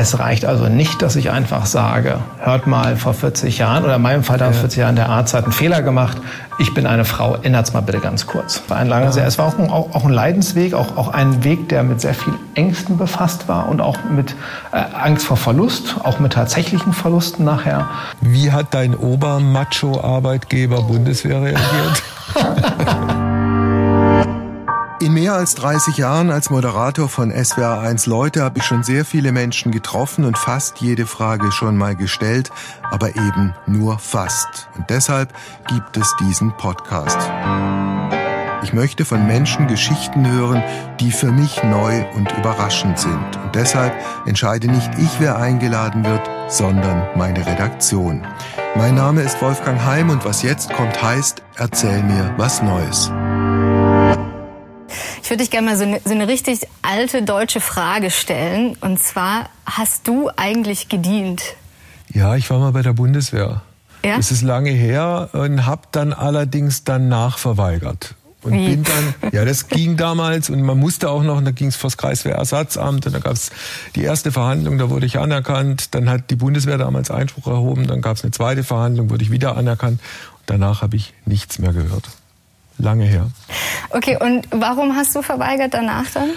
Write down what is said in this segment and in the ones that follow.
Es reicht also nicht, dass ich einfach sage, hört mal, vor 40 Jahren oder in meinem Fall vor 40 Jahren, der Arzt hat einen Fehler gemacht, ich bin eine Frau, ändert's mal bitte ganz kurz. War ein langer, sehr, es war auch ein, auch, auch ein Leidensweg, auch, auch ein Weg, der mit sehr viel Ängsten befasst war und auch mit äh, Angst vor Verlust, auch mit tatsächlichen Verlusten nachher. Wie hat dein Obermacho-Arbeitgeber Bundeswehr reagiert? In mehr als 30 Jahren als Moderator von SWR1 Leute habe ich schon sehr viele Menschen getroffen und fast jede Frage schon mal gestellt, aber eben nur fast. Und deshalb gibt es diesen Podcast. Ich möchte von Menschen Geschichten hören, die für mich neu und überraschend sind. Und deshalb entscheide nicht ich, wer eingeladen wird, sondern meine Redaktion. Mein Name ist Wolfgang Heim und was jetzt kommt heißt, erzähl mir was Neues. Ich würde dich gerne mal so eine, so eine richtig alte deutsche Frage stellen. Und zwar, hast du eigentlich gedient? Ja, ich war mal bei der Bundeswehr. Ja? Das ist lange her und habe dann allerdings danach verweigert. Und Wie? bin dann, ja, das ging damals und man musste auch noch, und da ging es vors Kreiswehrersatzamt und da gab es die erste Verhandlung, da wurde ich anerkannt, dann hat die Bundeswehr damals Einspruch erhoben, dann gab es eine zweite Verhandlung, wurde ich wieder anerkannt und danach habe ich nichts mehr gehört lange her. Okay, und warum hast du verweigert danach dann?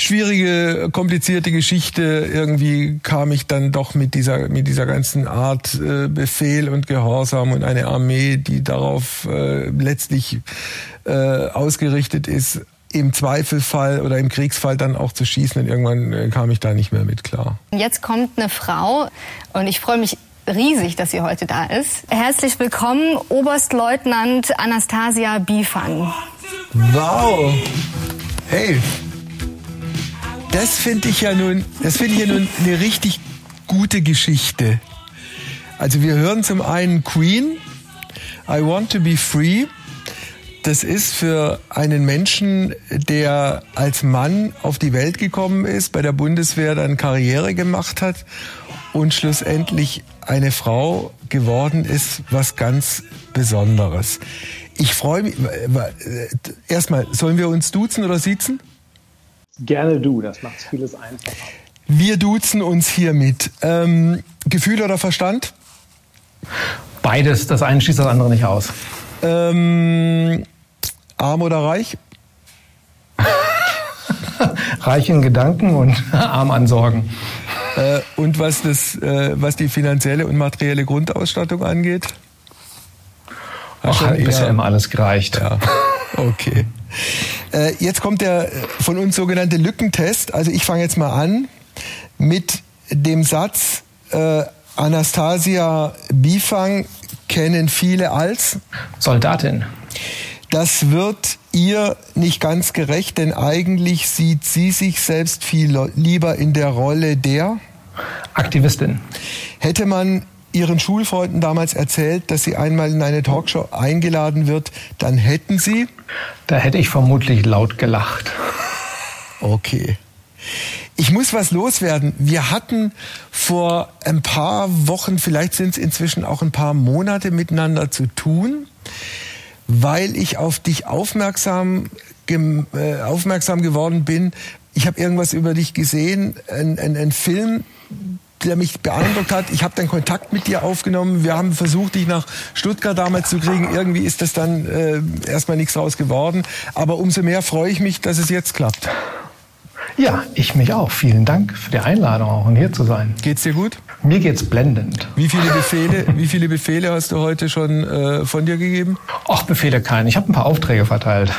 schwierige, komplizierte Geschichte. Irgendwie kam ich dann doch mit dieser, mit dieser ganzen Art äh, Befehl und Gehorsam und eine Armee, die darauf äh, letztlich äh, ausgerichtet ist, im Zweifelfall oder im Kriegsfall dann auch zu schießen. Und irgendwann äh, kam ich da nicht mehr mit klar. Jetzt kommt eine Frau und ich freue mich riesig, dass sie heute da ist. Herzlich willkommen, Oberstleutnant Anastasia Bifang. Wow. Hey. Das finde ich ja nun, das finde ich ja nun eine richtig gute Geschichte. Also wir hören zum einen Queen, I Want to Be Free. Das ist für einen Menschen, der als Mann auf die Welt gekommen ist, bei der Bundeswehr dann Karriere gemacht hat und schlussendlich eine Frau geworden ist, was ganz Besonderes. Ich freue mich. Äh, erstmal, sollen wir uns duzen oder siezen? Gerne du, das macht vieles einfacher. Wir duzen uns hiermit. Ähm, Gefühl oder Verstand? Beides. Das eine schließt das andere nicht aus. Ähm, arm oder reich? reich in Gedanken und arm an Sorgen. Äh, und was, das, äh, was die finanzielle und materielle Grundausstattung angeht? Ach, hat bisher immer alles gereicht. Ja. Okay. Äh, jetzt kommt der von uns sogenannte Lückentest. Also ich fange jetzt mal an mit dem Satz, äh, Anastasia Bifang kennen viele als Soldatin. Das wird ihr nicht ganz gerecht, denn eigentlich sieht sie sich selbst viel lieber in der Rolle der Aktivistin. Hätte man Ihren Schulfreunden damals erzählt, dass sie einmal in eine Talkshow eingeladen wird, dann hätten Sie? Da hätte ich vermutlich laut gelacht. Okay. Ich muss was loswerden. Wir hatten vor ein paar Wochen, vielleicht sind es inzwischen auch ein paar Monate miteinander zu tun, weil ich auf dich aufmerksam, äh, aufmerksam geworden bin. Ich habe irgendwas über dich gesehen, ein, ein, ein Film, der mich beeindruckt hat. Ich habe dann Kontakt mit dir aufgenommen. Wir haben versucht, dich nach Stuttgart damals zu kriegen. Irgendwie ist das dann äh, erstmal nichts raus geworden. Aber umso mehr freue ich mich, dass es jetzt klappt. Ja, ich mich auch. Vielen Dank für die Einladung auch und hier zu sein. Geht's dir gut? Mir geht's blendend. Wie viele Befehle, wie viele Befehle hast du heute schon äh, von dir gegeben? Ach, Befehle keine. Ich habe ein paar Aufträge verteilt.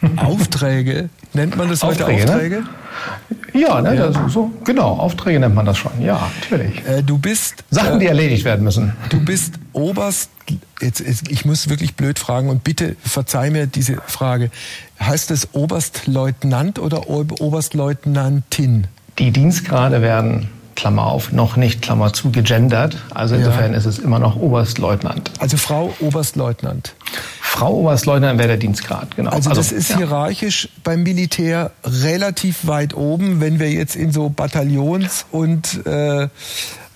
Aufträge? Nennt man das heute Aufträge? Aufträge? Ne? Ja, ne, ja. so, genau, Aufträge nennt man das schon. Ja, natürlich. Äh, du bist Sachen, die äh, erledigt werden müssen. Du bist Oberst. Jetzt, ich muss wirklich blöd fragen und bitte verzeih mir diese Frage. Heißt es Oberstleutnant oder Oberstleutnantin? Die Dienstgrade werden Klammer auf, noch nicht, Klammer zu, gegendert. Also insofern ja. ist es immer noch Oberstleutnant. Also Frau Oberstleutnant. Frau Oberstleutnant wäre der Dienstgrad, genau. Also, also das ist ja. hierarchisch beim Militär relativ weit oben, wenn wir jetzt in so Bataillons- und äh,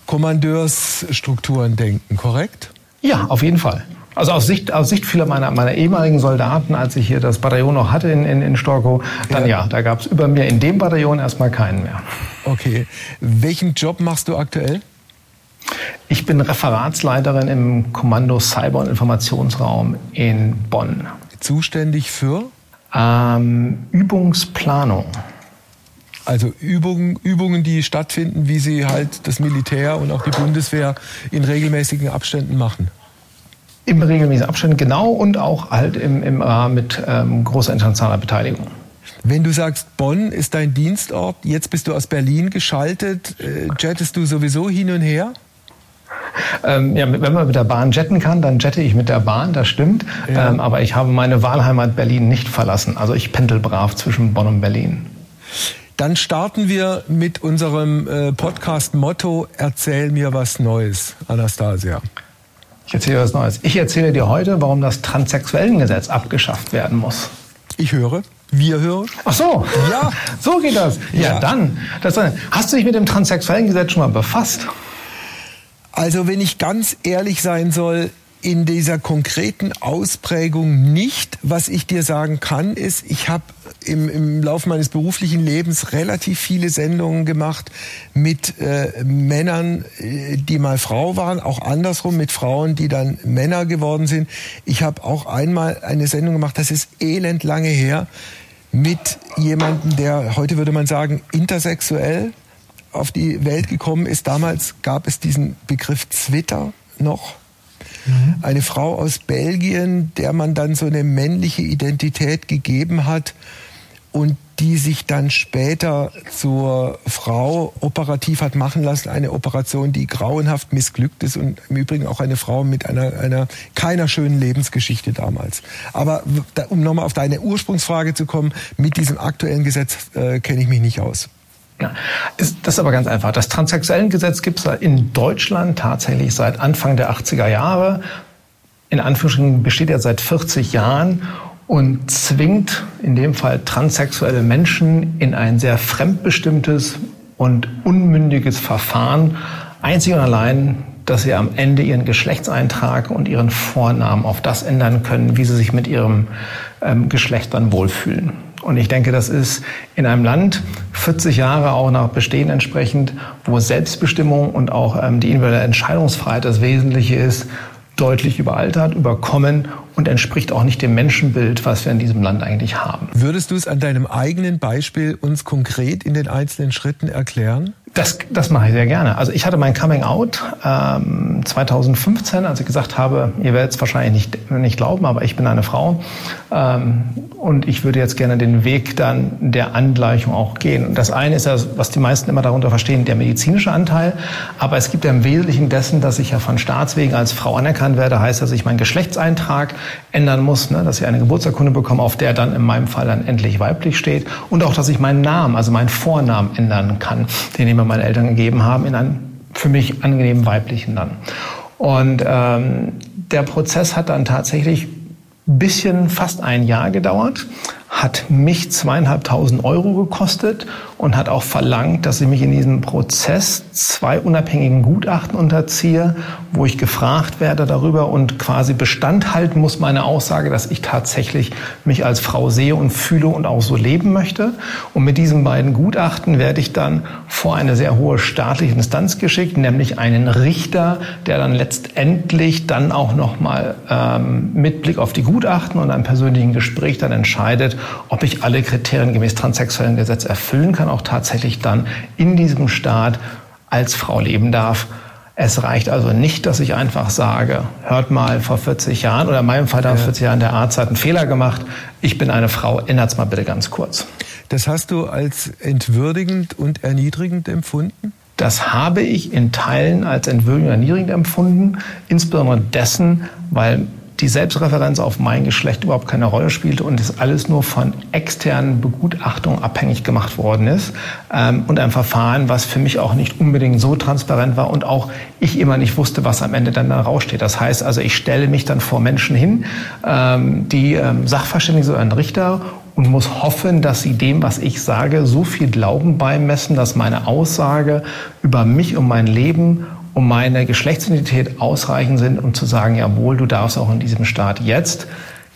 Kommandeursstrukturen denken, korrekt? Ja, auf jeden Fall. Also aus Sicht, aus Sicht vieler meiner, meiner ehemaligen Soldaten, als ich hier das Bataillon noch hatte in, in, in Storkow, dann ja, ja da gab es über mir in dem Bataillon erstmal keinen mehr. Okay. Welchen Job machst du aktuell? Ich bin Referatsleiterin im Kommando Cyber- und Informationsraum in Bonn. Zuständig für? Ähm, Übungsplanung. Also Übungen, Übungen, die stattfinden, wie sie halt das Militär und auch die Bundeswehr in regelmäßigen Abständen machen. Im regelmäßigen Abständen, genau, und auch halt im, im Rahmen mit ähm, großer internationaler Beteiligung. Wenn du sagst, Bonn ist dein Dienstort, jetzt bist du aus Berlin geschaltet, äh, jettest du sowieso hin und her? Ähm, ja, wenn man mit der Bahn jetten kann, dann jette ich mit der Bahn, das stimmt. Ja. Ähm, aber ich habe meine Wahlheimat Berlin nicht verlassen. Also ich pendel brav zwischen Bonn und Berlin. Dann starten wir mit unserem äh, Podcast-Motto Erzähl mir was Neues, Anastasia. Ich erzähle was Neues. Ich erzähle dir heute, warum das Transsexuellengesetz abgeschafft werden muss. Ich höre. Wir hören. Ach so. Ja. So geht das. Ja, ja dann. Das, hast du dich mit dem Transsexuellengesetz schon mal befasst? Also, wenn ich ganz ehrlich sein soll, in dieser konkreten Ausprägung nicht. Was ich dir sagen kann, ist, ich habe im, im Laufe meines beruflichen Lebens relativ viele Sendungen gemacht mit äh, Männern, äh, die mal Frau waren, auch andersrum mit Frauen, die dann Männer geworden sind. Ich habe auch einmal eine Sendung gemacht, das ist elend lange her, mit jemandem, der heute würde man sagen intersexuell auf die Welt gekommen ist. Damals gab es diesen Begriff Twitter noch Mhm. Eine Frau aus Belgien, der man dann so eine männliche Identität gegeben hat und die sich dann später zur Frau operativ hat machen lassen, eine Operation, die grauenhaft missglückt ist und im Übrigen auch eine Frau mit einer, einer keiner schönen Lebensgeschichte damals. Aber um nochmal auf deine Ursprungsfrage zu kommen, mit diesem aktuellen Gesetz äh, kenne ich mich nicht aus. Ja, ist, das ist aber ganz einfach. Das Transsexuellengesetz gibt es in Deutschland tatsächlich seit Anfang der 80er Jahre. In Anführungsstrichen besteht er seit 40 Jahren und zwingt in dem Fall transsexuelle Menschen in ein sehr fremdbestimmtes und unmündiges Verfahren, einzig und allein, dass sie am Ende ihren Geschlechtseintrag und ihren Vornamen auf das ändern können, wie sie sich mit ihrem ähm, Geschlecht dann wohlfühlen. Und ich denke, das ist in einem Land 40 Jahre auch nach Bestehen entsprechend, wo Selbstbestimmung und auch ähm, die individuelle Entscheidungsfreiheit das Wesentliche ist, deutlich überaltert, überkommen und entspricht auch nicht dem Menschenbild, was wir in diesem Land eigentlich haben. Würdest du es an deinem eigenen Beispiel uns konkret in den einzelnen Schritten erklären? Das, das mache ich sehr gerne. Also ich hatte mein Coming Out ähm, 2015, als ich gesagt habe, ihr werdet es wahrscheinlich nicht, nicht glauben, aber ich bin eine Frau. Ähm, und ich würde jetzt gerne den Weg dann der Angleichung auch gehen. Und das eine ist ja, was die meisten immer darunter verstehen, der medizinische Anteil, aber es gibt ja im Wesentlichen dessen, dass ich ja von Staatswegen als Frau anerkannt werde, heißt, dass ich meinen Geschlechtseintrag ändern muss, ne, dass ich eine Geburtsurkunde bekomme, auf der dann in meinem Fall dann endlich weiblich steht. Und auch, dass ich meinen Namen, also meinen Vornamen ändern kann, den ich mir meine Eltern gegeben haben, in einen für mich angenehmen weiblichen dann. Und ähm, der Prozess hat dann tatsächlich bisschen fast ein Jahr gedauert hat mich zweieinhalbtausend Euro gekostet und hat auch verlangt, dass ich mich in diesem Prozess zwei unabhängigen Gutachten unterziehe, wo ich gefragt werde darüber und quasi Bestand halten muss meine Aussage, dass ich tatsächlich mich als Frau sehe und fühle und auch so leben möchte. Und mit diesen beiden Gutachten werde ich dann vor eine sehr hohe staatliche Instanz geschickt, nämlich einen Richter, der dann letztendlich dann auch nochmal ähm, mit Blick auf die Gutachten und einem persönlichen Gespräch dann entscheidet, ob ich alle Kriterien gemäß transsexuellen Gesetz erfüllen kann, auch tatsächlich dann in diesem Staat als Frau leben darf. Es reicht also nicht, dass ich einfach sage, hört mal, vor 40 Jahren oder in meinem Fall vor 40 Jahren der Arzt hat einen Fehler gemacht, ich bin eine Frau, ändert's mal bitte ganz kurz. Das hast du als entwürdigend und erniedrigend empfunden? Das habe ich in Teilen als entwürdigend und erniedrigend empfunden, insbesondere dessen, weil die Selbstreferenz auf mein Geschlecht überhaupt keine Rolle spielte und es alles nur von externen Begutachtungen abhängig gemacht worden ist ähm, und ein Verfahren, was für mich auch nicht unbedingt so transparent war und auch ich immer nicht wusste, was am Ende dann da raussteht. Das heißt also, ich stelle mich dann vor Menschen hin, ähm, die ähm, Sachverständige oder ein Richter und muss hoffen, dass sie dem, was ich sage, so viel Glauben beimessen, dass meine Aussage über mich und mein Leben um meine Geschlechtsidentität ausreichend sind, um zu sagen, jawohl, du darfst auch in diesem Staat jetzt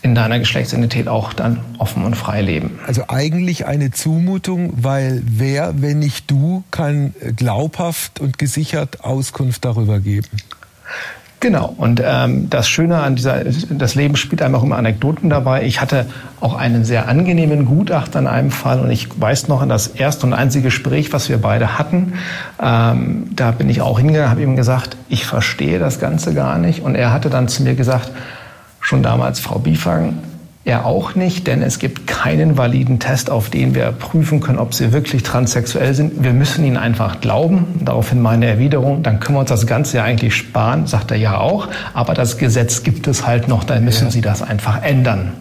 in deiner Geschlechtsidentität auch dann offen und frei leben. Also eigentlich eine Zumutung, weil wer, wenn nicht du, kann glaubhaft und gesichert Auskunft darüber geben. Genau. Und ähm, das Schöne an dieser, das Leben spielt einem auch immer Anekdoten dabei. Ich hatte auch einen sehr angenehmen Gutachter in einem Fall und ich weiß noch an das erste und einzige Gespräch, was wir beide hatten. Ähm, da bin ich auch hingegangen, habe ihm gesagt, ich verstehe das Ganze gar nicht. Und er hatte dann zu mir gesagt, schon damals, Frau Biefang, er auch nicht, denn es gibt keinen validen Test, auf den wir prüfen können, ob sie wirklich transsexuell sind. Wir müssen ihnen einfach glauben. Daraufhin meine Erwiderung, dann können wir uns das Ganze ja eigentlich sparen, sagt er ja auch. Aber das Gesetz gibt es halt noch, dann müssen ja. Sie das einfach ändern.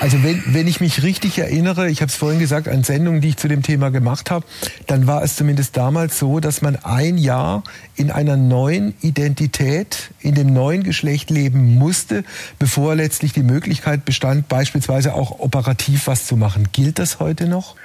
Also wenn, wenn ich mich richtig erinnere, ich habe es vorhin gesagt, an Sendungen, die ich zu dem Thema gemacht habe, dann war es zumindest damals so, dass man ein Jahr in einer neuen Identität, in dem neuen Geschlecht leben musste, bevor letztlich die Möglichkeit bestand, beispielsweise auch operativ was zu machen. Gilt das heute noch?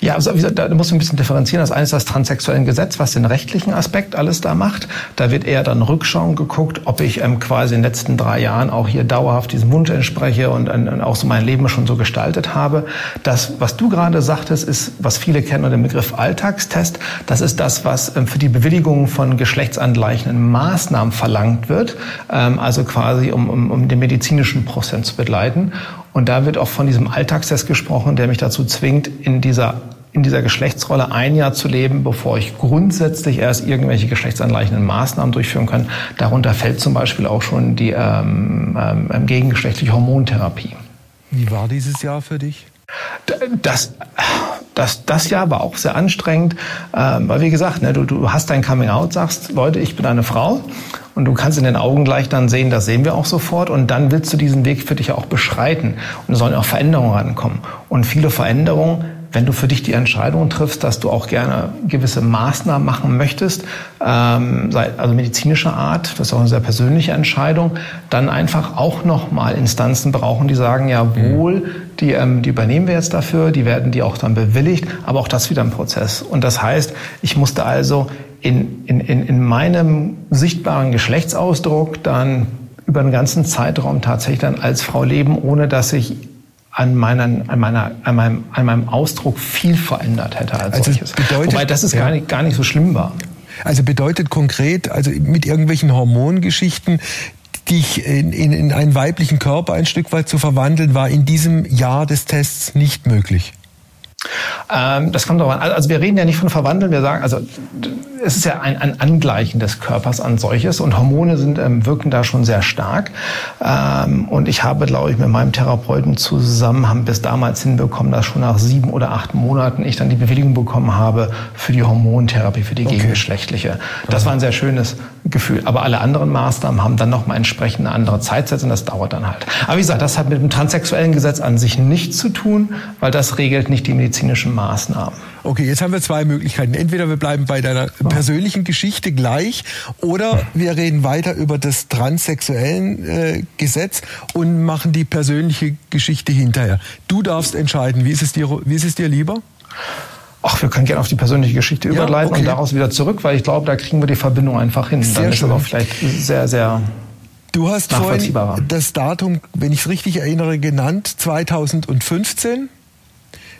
Ja, also da muss man ein bisschen differenzieren. Das eine ist das transsexuellen Gesetz, was den rechtlichen Aspekt alles da macht. Da wird eher dann Rückschauen geguckt, ob ich ähm, quasi in den letzten drei Jahren auch hier dauerhaft diesem Wunsch entspreche und, und auch so mein Leben schon so gestaltet habe. Das, was du gerade sagtest, ist, was viele kennen unter dem Begriff Alltagstest. Das ist das, was ähm, für die Bewilligung von geschlechtsangleichenden Maßnahmen verlangt wird, ähm, also quasi um, um, um den medizinischen Prozess zu begleiten. Und da wird auch von diesem Alltagstest gesprochen, der mich dazu zwingt, in dieser in dieser Geschlechtsrolle ein Jahr zu leben, bevor ich grundsätzlich erst irgendwelche geschlechtsangleichenden Maßnahmen durchführen kann. Darunter fällt zum Beispiel auch schon die ähm, ähm, gegengeschlechtliche Hormontherapie. Wie war dieses Jahr für dich? Das, das, das Jahr war auch sehr anstrengend, ähm, weil wie gesagt, ne, du, du hast dein Coming Out, sagst, Leute, ich bin eine Frau und du kannst in den Augen gleich dann sehen, das sehen wir auch sofort und dann willst du diesen Weg für dich auch beschreiten und es sollen auch Veränderungen rankommen. Und viele Veränderungen wenn du für dich die Entscheidung triffst, dass du auch gerne gewisse Maßnahmen machen möchtest, ähm, also medizinischer Art, das ist auch eine sehr persönliche Entscheidung, dann einfach auch nochmal Instanzen brauchen, die sagen, jawohl, die, ähm, die übernehmen wir jetzt dafür, die werden die auch dann bewilligt, aber auch das wieder ein Prozess. Und das heißt, ich musste also in, in, in meinem sichtbaren Geschlechtsausdruck dann über einen ganzen Zeitraum tatsächlich dann als Frau leben, ohne dass ich an, meinen, an, meiner, an, meinem, an meinem Ausdruck viel verändert hätte als also solches. Bedeutet, Wobei das ist ja. gar, nicht, gar nicht so schlimm war. Also bedeutet konkret, also mit irgendwelchen Hormongeschichten, dich in, in, in einen weiblichen Körper ein Stück weit zu verwandeln, war in diesem Jahr des Tests nicht möglich. Ähm, das kommt darauf an. Also wir reden ja nicht von Verwandeln, wir sagen, also es ist ja ein, ein Angleichen des Körpers an solches und Hormone sind, ähm, wirken da schon sehr stark. Ähm, und ich habe, glaube ich, mit meinem Therapeuten zusammen, haben bis damals hinbekommen, dass schon nach sieben oder acht Monaten ich dann die Bewilligung bekommen habe für die Hormontherapie, für die okay. gegengeschlechtliche. Das war ein sehr schönes Gefühl. Aber alle anderen Maßnahmen haben dann nochmal entsprechend eine andere Zeitsätze und das dauert dann halt. Aber wie gesagt, das hat mit dem transsexuellen Gesetz an sich nichts zu tun, weil das regelt nicht die medizinischen Maßnahmen. Okay, jetzt haben wir zwei Möglichkeiten. Entweder wir bleiben bei deiner persönlichen Geschichte gleich oder wir reden weiter über das transsexuellen äh, Gesetz und machen die persönliche Geschichte hinterher. Du darfst entscheiden. Wie ist es dir, wie ist es dir lieber? Ach, wir können gerne auf die persönliche Geschichte ja, überleiten okay. und daraus wieder zurück, weil ich glaube, da kriegen wir die Verbindung einfach hin. Sehr Dann schön. ist es auch vielleicht sehr, sehr Du hast vorhin das Datum, wenn ich es richtig erinnere, genannt, 2015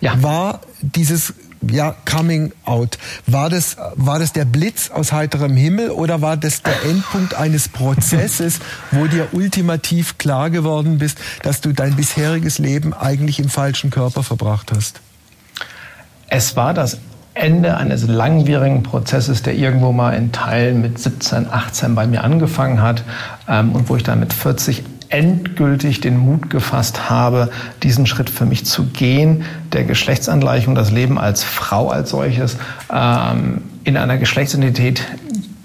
ja. war dieses ja, Coming Out. War das, war das der Blitz aus heiterem Himmel oder war das der Endpunkt eines Prozesses, wo dir ultimativ klar geworden bist, dass du dein bisheriges Leben eigentlich im falschen Körper verbracht hast? Es war das Ende eines langwierigen Prozesses, der irgendwo mal in Teilen mit 17, 18 bei mir angefangen hat ähm, und wo ich dann mit 40 endgültig den Mut gefasst habe, diesen Schritt für mich zu gehen, der Geschlechtsangleichung, das Leben als Frau als solches, ähm, in einer Geschlechtsidentität,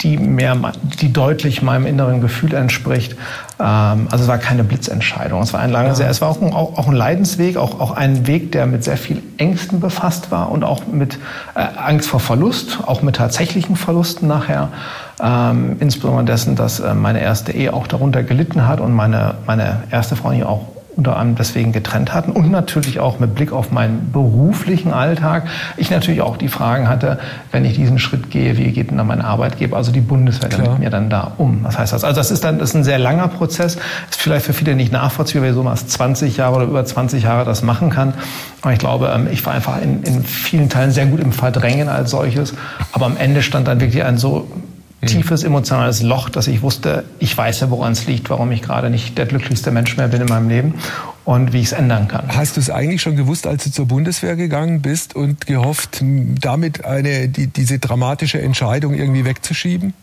die mehr, die deutlich meinem inneren Gefühl entspricht. Ähm, also es war keine Blitzentscheidung. Es war ein langer, ja. es war auch ein, auch, auch ein Leidensweg, auch, auch ein Weg, der mit sehr viel Ängsten befasst war und auch mit äh, Angst vor Verlust, auch mit tatsächlichen Verlusten nachher. Ähm, insbesondere dessen, dass äh, meine erste Ehe auch darunter gelitten hat und meine, meine erste Freundin auch unter anderem deswegen getrennt hatten und natürlich auch mit Blick auf meinen beruflichen Alltag. Ich natürlich auch die Fragen hatte, wenn ich diesen Schritt gehe, wie geht denn dann mein Arbeitgeber, also die Bundeswehr, Klar. mit mir dann da um? Was heißt das? Also das ist dann das ist ein sehr langer Prozess, ist vielleicht für viele nicht nachvollziehbar, wie so was 20 Jahre oder über 20 Jahre das machen kann. Aber ich glaube, ähm, ich war einfach in, in vielen Teilen sehr gut im Verdrängen als solches. Aber am Ende stand dann wirklich ein so tiefes emotionales Loch, dass ich wusste, ich weiß ja, woran es liegt, warum ich gerade nicht der glücklichste Mensch mehr bin in meinem Leben und wie ich es ändern kann. Hast du es eigentlich schon gewusst, als du zur Bundeswehr gegangen bist und gehofft, damit eine, die, diese dramatische Entscheidung irgendwie wegzuschieben?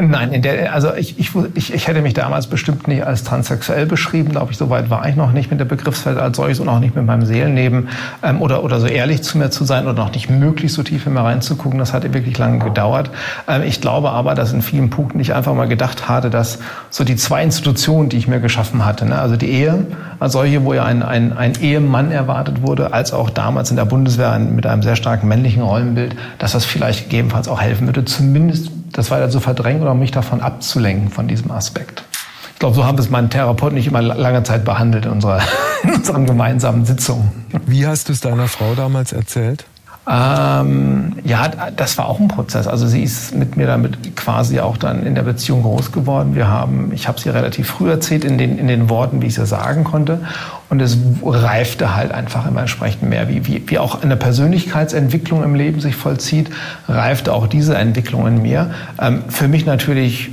Nein, in der, also ich, ich, ich, ich hätte mich damals bestimmt nicht als transsexuell beschrieben, glaube ich, so weit war ich noch nicht mit der Begriffswelt als solches und auch nicht mit meinem Seelenleben ähm, oder, oder so ehrlich zu mir zu sein oder noch nicht möglich so tief in mir reinzugucken, das hat wirklich lange gedauert. Ähm, ich glaube aber, dass in vielen Punkten ich einfach mal gedacht hatte, dass so die zwei Institutionen, die ich mir geschaffen hatte, ne, also die Ehe als solche, wo ja ein, ein, ein Ehemann erwartet wurde, als auch damals in der Bundeswehr mit einem sehr starken männlichen Rollenbild, dass das vielleicht gegebenenfalls auch helfen würde, zumindest das weiter zu verdrängen oder mich davon abzulenken, von diesem Aspekt. Ich glaube, so haben es mein Therapeut nicht immer lange Zeit behandelt in, unserer, in unseren gemeinsamen Sitzungen. Wie hast du es deiner Frau damals erzählt? Ähm, ja, das war auch ein Prozess. Also sie ist mit mir damit quasi auch dann in der Beziehung groß geworden. Wir haben, ich habe sie relativ früh erzählt in den, in den Worten, wie ich sie sagen konnte. Und es reifte halt einfach immer entsprechend mehr, wie, wie, wie auch eine Persönlichkeitsentwicklung im Leben sich vollzieht, reifte auch diese Entwicklung in mir. Ähm, für mich natürlich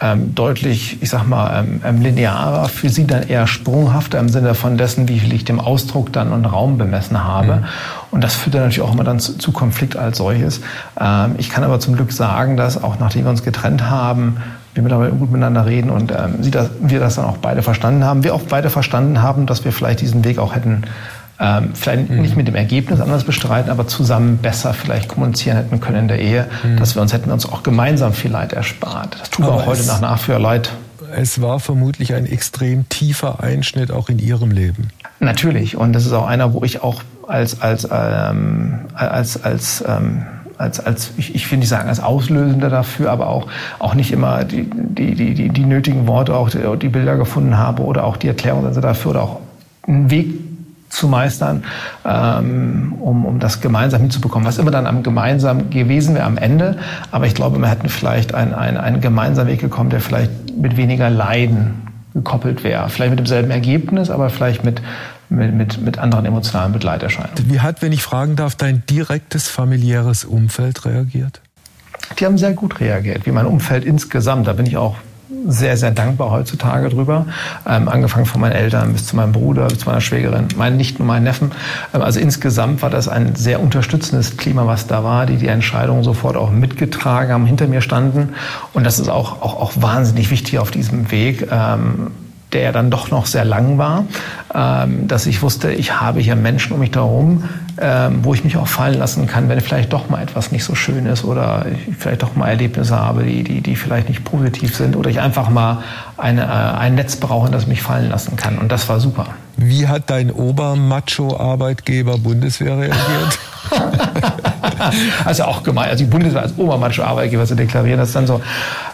ähm, deutlich, ich sag mal, ähm, ähm, linearer, für sie dann eher sprunghafter im Sinne von dessen, wie viel ich dem Ausdruck dann und Raum bemessen habe. Mhm. Und das führt dann natürlich auch immer dann zu, zu Konflikt als solches. Ähm, ich kann aber zum Glück sagen, dass auch nachdem wir uns getrennt haben, wir mittlerweile gut miteinander reden und ähm, sie das, wir das dann auch beide verstanden haben. Wir auch beide verstanden haben, dass wir vielleicht diesen Weg auch hätten ähm, vielleicht mhm. nicht mit dem Ergebnis anders bestreiten, aber zusammen besser vielleicht kommunizieren hätten können in der Ehe, mhm. dass wir uns hätten uns auch gemeinsam viel Leid erspart. Das tut aber auch heute nach nach für leid. Es war vermutlich ein extrem tiefer Einschnitt auch in Ihrem Leben. Natürlich. Und das ist auch einer, wo ich auch als, als, ähm, als, als, ähm, als, als ich, ich will nicht sagen als Auslösender dafür, aber auch, auch nicht immer die, die, die, die, die nötigen Worte, auch die, die Bilder gefunden habe oder auch die Erklärungen dafür oder auch einen Weg zu meistern, ähm, um, um das gemeinsam hinzubekommen. Was immer dann am gemeinsam gewesen wäre am Ende. Aber ich glaube, wir hätten vielleicht einen, einen, einen gemeinsamen Weg gekommen, der vielleicht mit weniger Leiden gekoppelt wäre. Vielleicht mit demselben Ergebnis, aber vielleicht mit, mit, mit, mit anderen emotionalen Begleiterscheinungen. Wie hat, wenn ich fragen darf, dein direktes familiäres Umfeld reagiert? Die haben sehr gut reagiert, wie mein Umfeld insgesamt. Da bin ich auch sehr, sehr dankbar heutzutage drüber. Ähm, angefangen von meinen Eltern bis zu meinem Bruder, bis zu meiner Schwägerin, meinen Nichten und meinen Neffen. Ähm, also insgesamt war das ein sehr unterstützendes Klima, was da war, die die Entscheidungen sofort auch mitgetragen haben, hinter mir standen. Und das ist auch, auch, auch wahnsinnig wichtig auf diesem Weg. Ähm, der dann doch noch sehr lang war, ähm, dass ich wusste, ich habe hier Menschen um mich herum, ähm, wo ich mich auch fallen lassen kann, wenn vielleicht doch mal etwas nicht so schön ist oder ich vielleicht doch mal Erlebnisse habe, die, die, die vielleicht nicht positiv sind oder ich einfach mal eine, äh, ein Netz brauche, das mich fallen lassen kann. Und das war super. Wie hat dein Obermacho-Arbeitgeber Bundeswehr reagiert? also auch gemein, also die Bundeswehr als Obermacho-Arbeitgeber zu deklarieren, das ist dann so.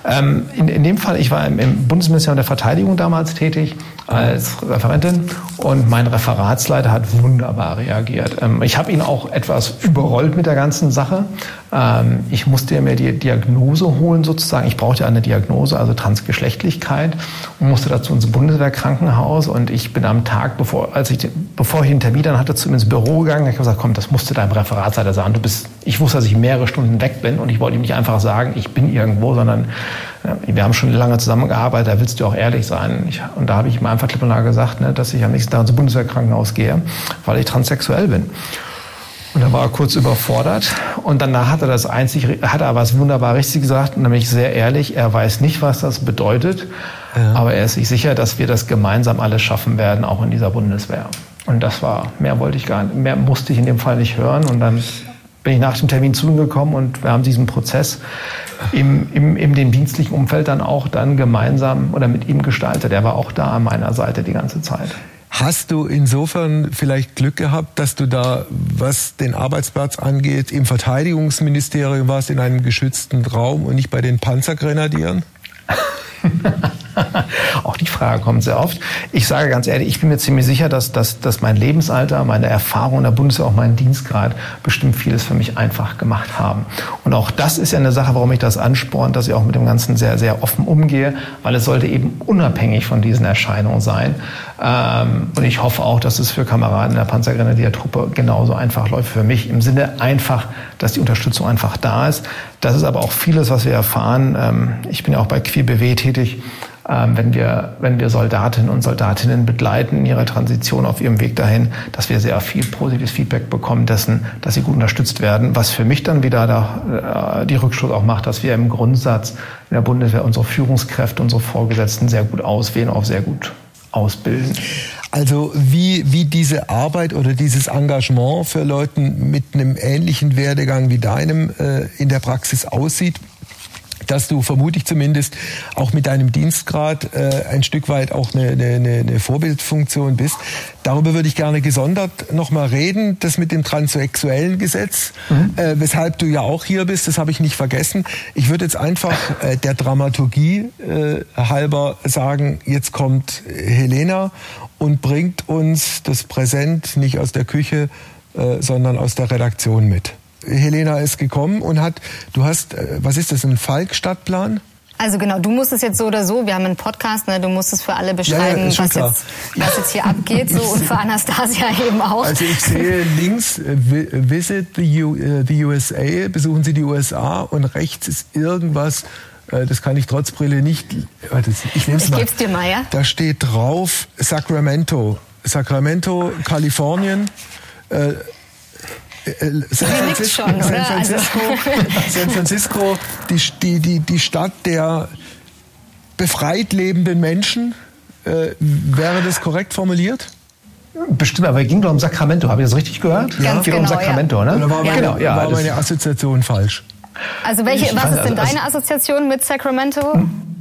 Ähm, in, in dem Fall, ich war im, im Bundesministerium der Verteidigung damals tätig als Referentin und mein Referatsleiter hat wunderbar reagiert. Ähm, ich habe ihn auch etwas überrollt mit der ganzen Sache. Ähm, ich musste mir die Diagnose holen sozusagen. Ich brauchte eine Diagnose, also Transgeschlechtlichkeit und musste dazu ins Bundeswehrkrankenhaus und ich bin am Tag, bevor, als ich, bevor ich den Termin dann hatte, zu ihm ins Büro gegangen. Ich habe gesagt, komm, das musste deinem Referatsleiter sagen. Du bist, ich wusste, dass ich mehrere Stunden weg bin und ich wollte ihm nicht einfach sagen, ich bin irgendwo, sondern wir haben schon lange zusammengearbeitet, da willst du auch ehrlich sein. Ich, und da habe ich ihm einfach klipp und klar gesagt, ne, dass ich am nächsten Tag ins Bundeswehrkrankenhaus gehe, weil ich transsexuell bin. Und da war er kurz überfordert. Und danach hat er das einzig, hat er was wunderbar richtig gesagt, nämlich sehr ehrlich, er weiß nicht, was das bedeutet, ja. aber er ist sich sicher, dass wir das gemeinsam alles schaffen werden, auch in dieser Bundeswehr. Und das war, mehr wollte ich gar nicht, mehr musste ich in dem Fall nicht hören. Und dann bin ich nach dem Termin zu ihm gekommen und wir haben diesen Prozess im, im, in dem dienstlichen Umfeld dann auch dann gemeinsam oder mit ihm gestaltet. Er war auch da an meiner Seite die ganze Zeit. Hast du insofern vielleicht Glück gehabt, dass du da, was den Arbeitsplatz angeht, im Verteidigungsministerium warst, in einem geschützten Raum und nicht bei den Panzergrenadieren? Auch die Frage kommt sehr oft. Ich sage ganz ehrlich, ich bin mir ziemlich sicher, dass, dass, dass mein Lebensalter, meine Erfahrung in der Bundeswehr, auch mein Dienstgrad bestimmt vieles für mich einfach gemacht haben. Und auch das ist ja eine Sache, warum ich das anspornt, dass ich auch mit dem Ganzen sehr, sehr offen umgehe, weil es sollte eben unabhängig von diesen Erscheinungen sein. Ähm, und ich hoffe auch, dass es für Kameraden in der Panzergrenadiertruppe genauso einfach läuft. Für mich im Sinne einfach, dass die Unterstützung einfach da ist. Das ist aber auch vieles, was wir erfahren. Ähm, ich bin ja auch bei QBW tätig. Ähm, wenn wir, wenn wir Soldatinnen und Soldatinnen begleiten in ihrer Transition auf ihrem Weg dahin, dass wir sehr viel positives Feedback bekommen dessen, dass sie gut unterstützt werden. Was für mich dann wieder da, äh, die Rückschluss auch macht, dass wir im Grundsatz in der Bundeswehr unsere Führungskräfte, unsere Vorgesetzten sehr gut auswählen, auch sehr gut ausbilden. Also wie, wie diese Arbeit oder dieses Engagement für Leute mit einem ähnlichen Werdegang wie deinem äh, in der Praxis aussieht, dass du vermute ich zumindest auch mit deinem Dienstgrad äh, ein Stück weit auch eine, eine, eine Vorbildfunktion bist. Darüber würde ich gerne gesondert nochmal reden, das mit dem transsexuellen Gesetz, mhm. äh, weshalb du ja auch hier bist, das habe ich nicht vergessen. Ich würde jetzt einfach äh, der Dramaturgie äh, halber sagen, jetzt kommt Helena und bringt uns das Präsent nicht aus der Küche, äh, sondern aus der Redaktion mit. Helena ist gekommen und hat, du hast, äh, was ist das, ein Falk-Stadtplan? Also genau, du musst es jetzt so oder so, wir haben einen Podcast, ne, du musst es für alle beschreiben, ja, ja, was, jetzt, was jetzt hier abgeht, so und für Anastasia eben auch. Also ich sehe links, äh, visit the, U, äh, the USA, besuchen Sie die USA und rechts ist irgendwas, das kann ich trotz Brille nicht. Ich nehme es mal. Ich geb's dir mal, ja. Da steht drauf Sacramento. Sacramento, Kalifornien. Äh, San Francisco, schon, San Francisco, also. San Francisco die, die, die, Stadt der befreit lebenden Menschen. Äh, wäre das korrekt formuliert? Bestimmt, aber es ging doch um Sacramento. Habe ich das richtig gehört? Ja, Ganz ging genau, um Sacramento, ja. ne? Oder war meine, genau, ja, war meine Assoziation falsch? Also welche, was ist denn also deine Assoziation mit Sacramento?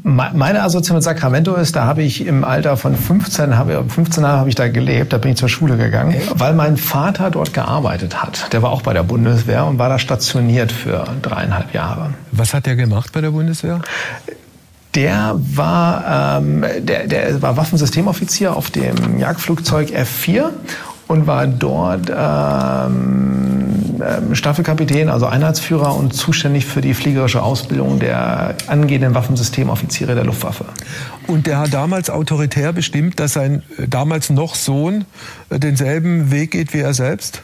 Meine Assoziation mit Sacramento ist, da habe ich im Alter von 15, habe, 15 Jahren habe ich da gelebt, da bin ich zur Schule gegangen, weil mein Vater dort gearbeitet hat. Der war auch bei der Bundeswehr und war da stationiert für dreieinhalb Jahre. Was hat der gemacht bei der Bundeswehr? Der war, ähm, der, der war Waffensystemoffizier auf dem Jagdflugzeug F4 und war dort ähm, ähm, Staffelkapitän, also Einheitsführer und zuständig für die fliegerische Ausbildung der angehenden Waffensystemoffiziere der Luftwaffe. Und der hat damals autoritär bestimmt, dass sein äh, damals noch Sohn äh, denselben Weg geht wie er selbst?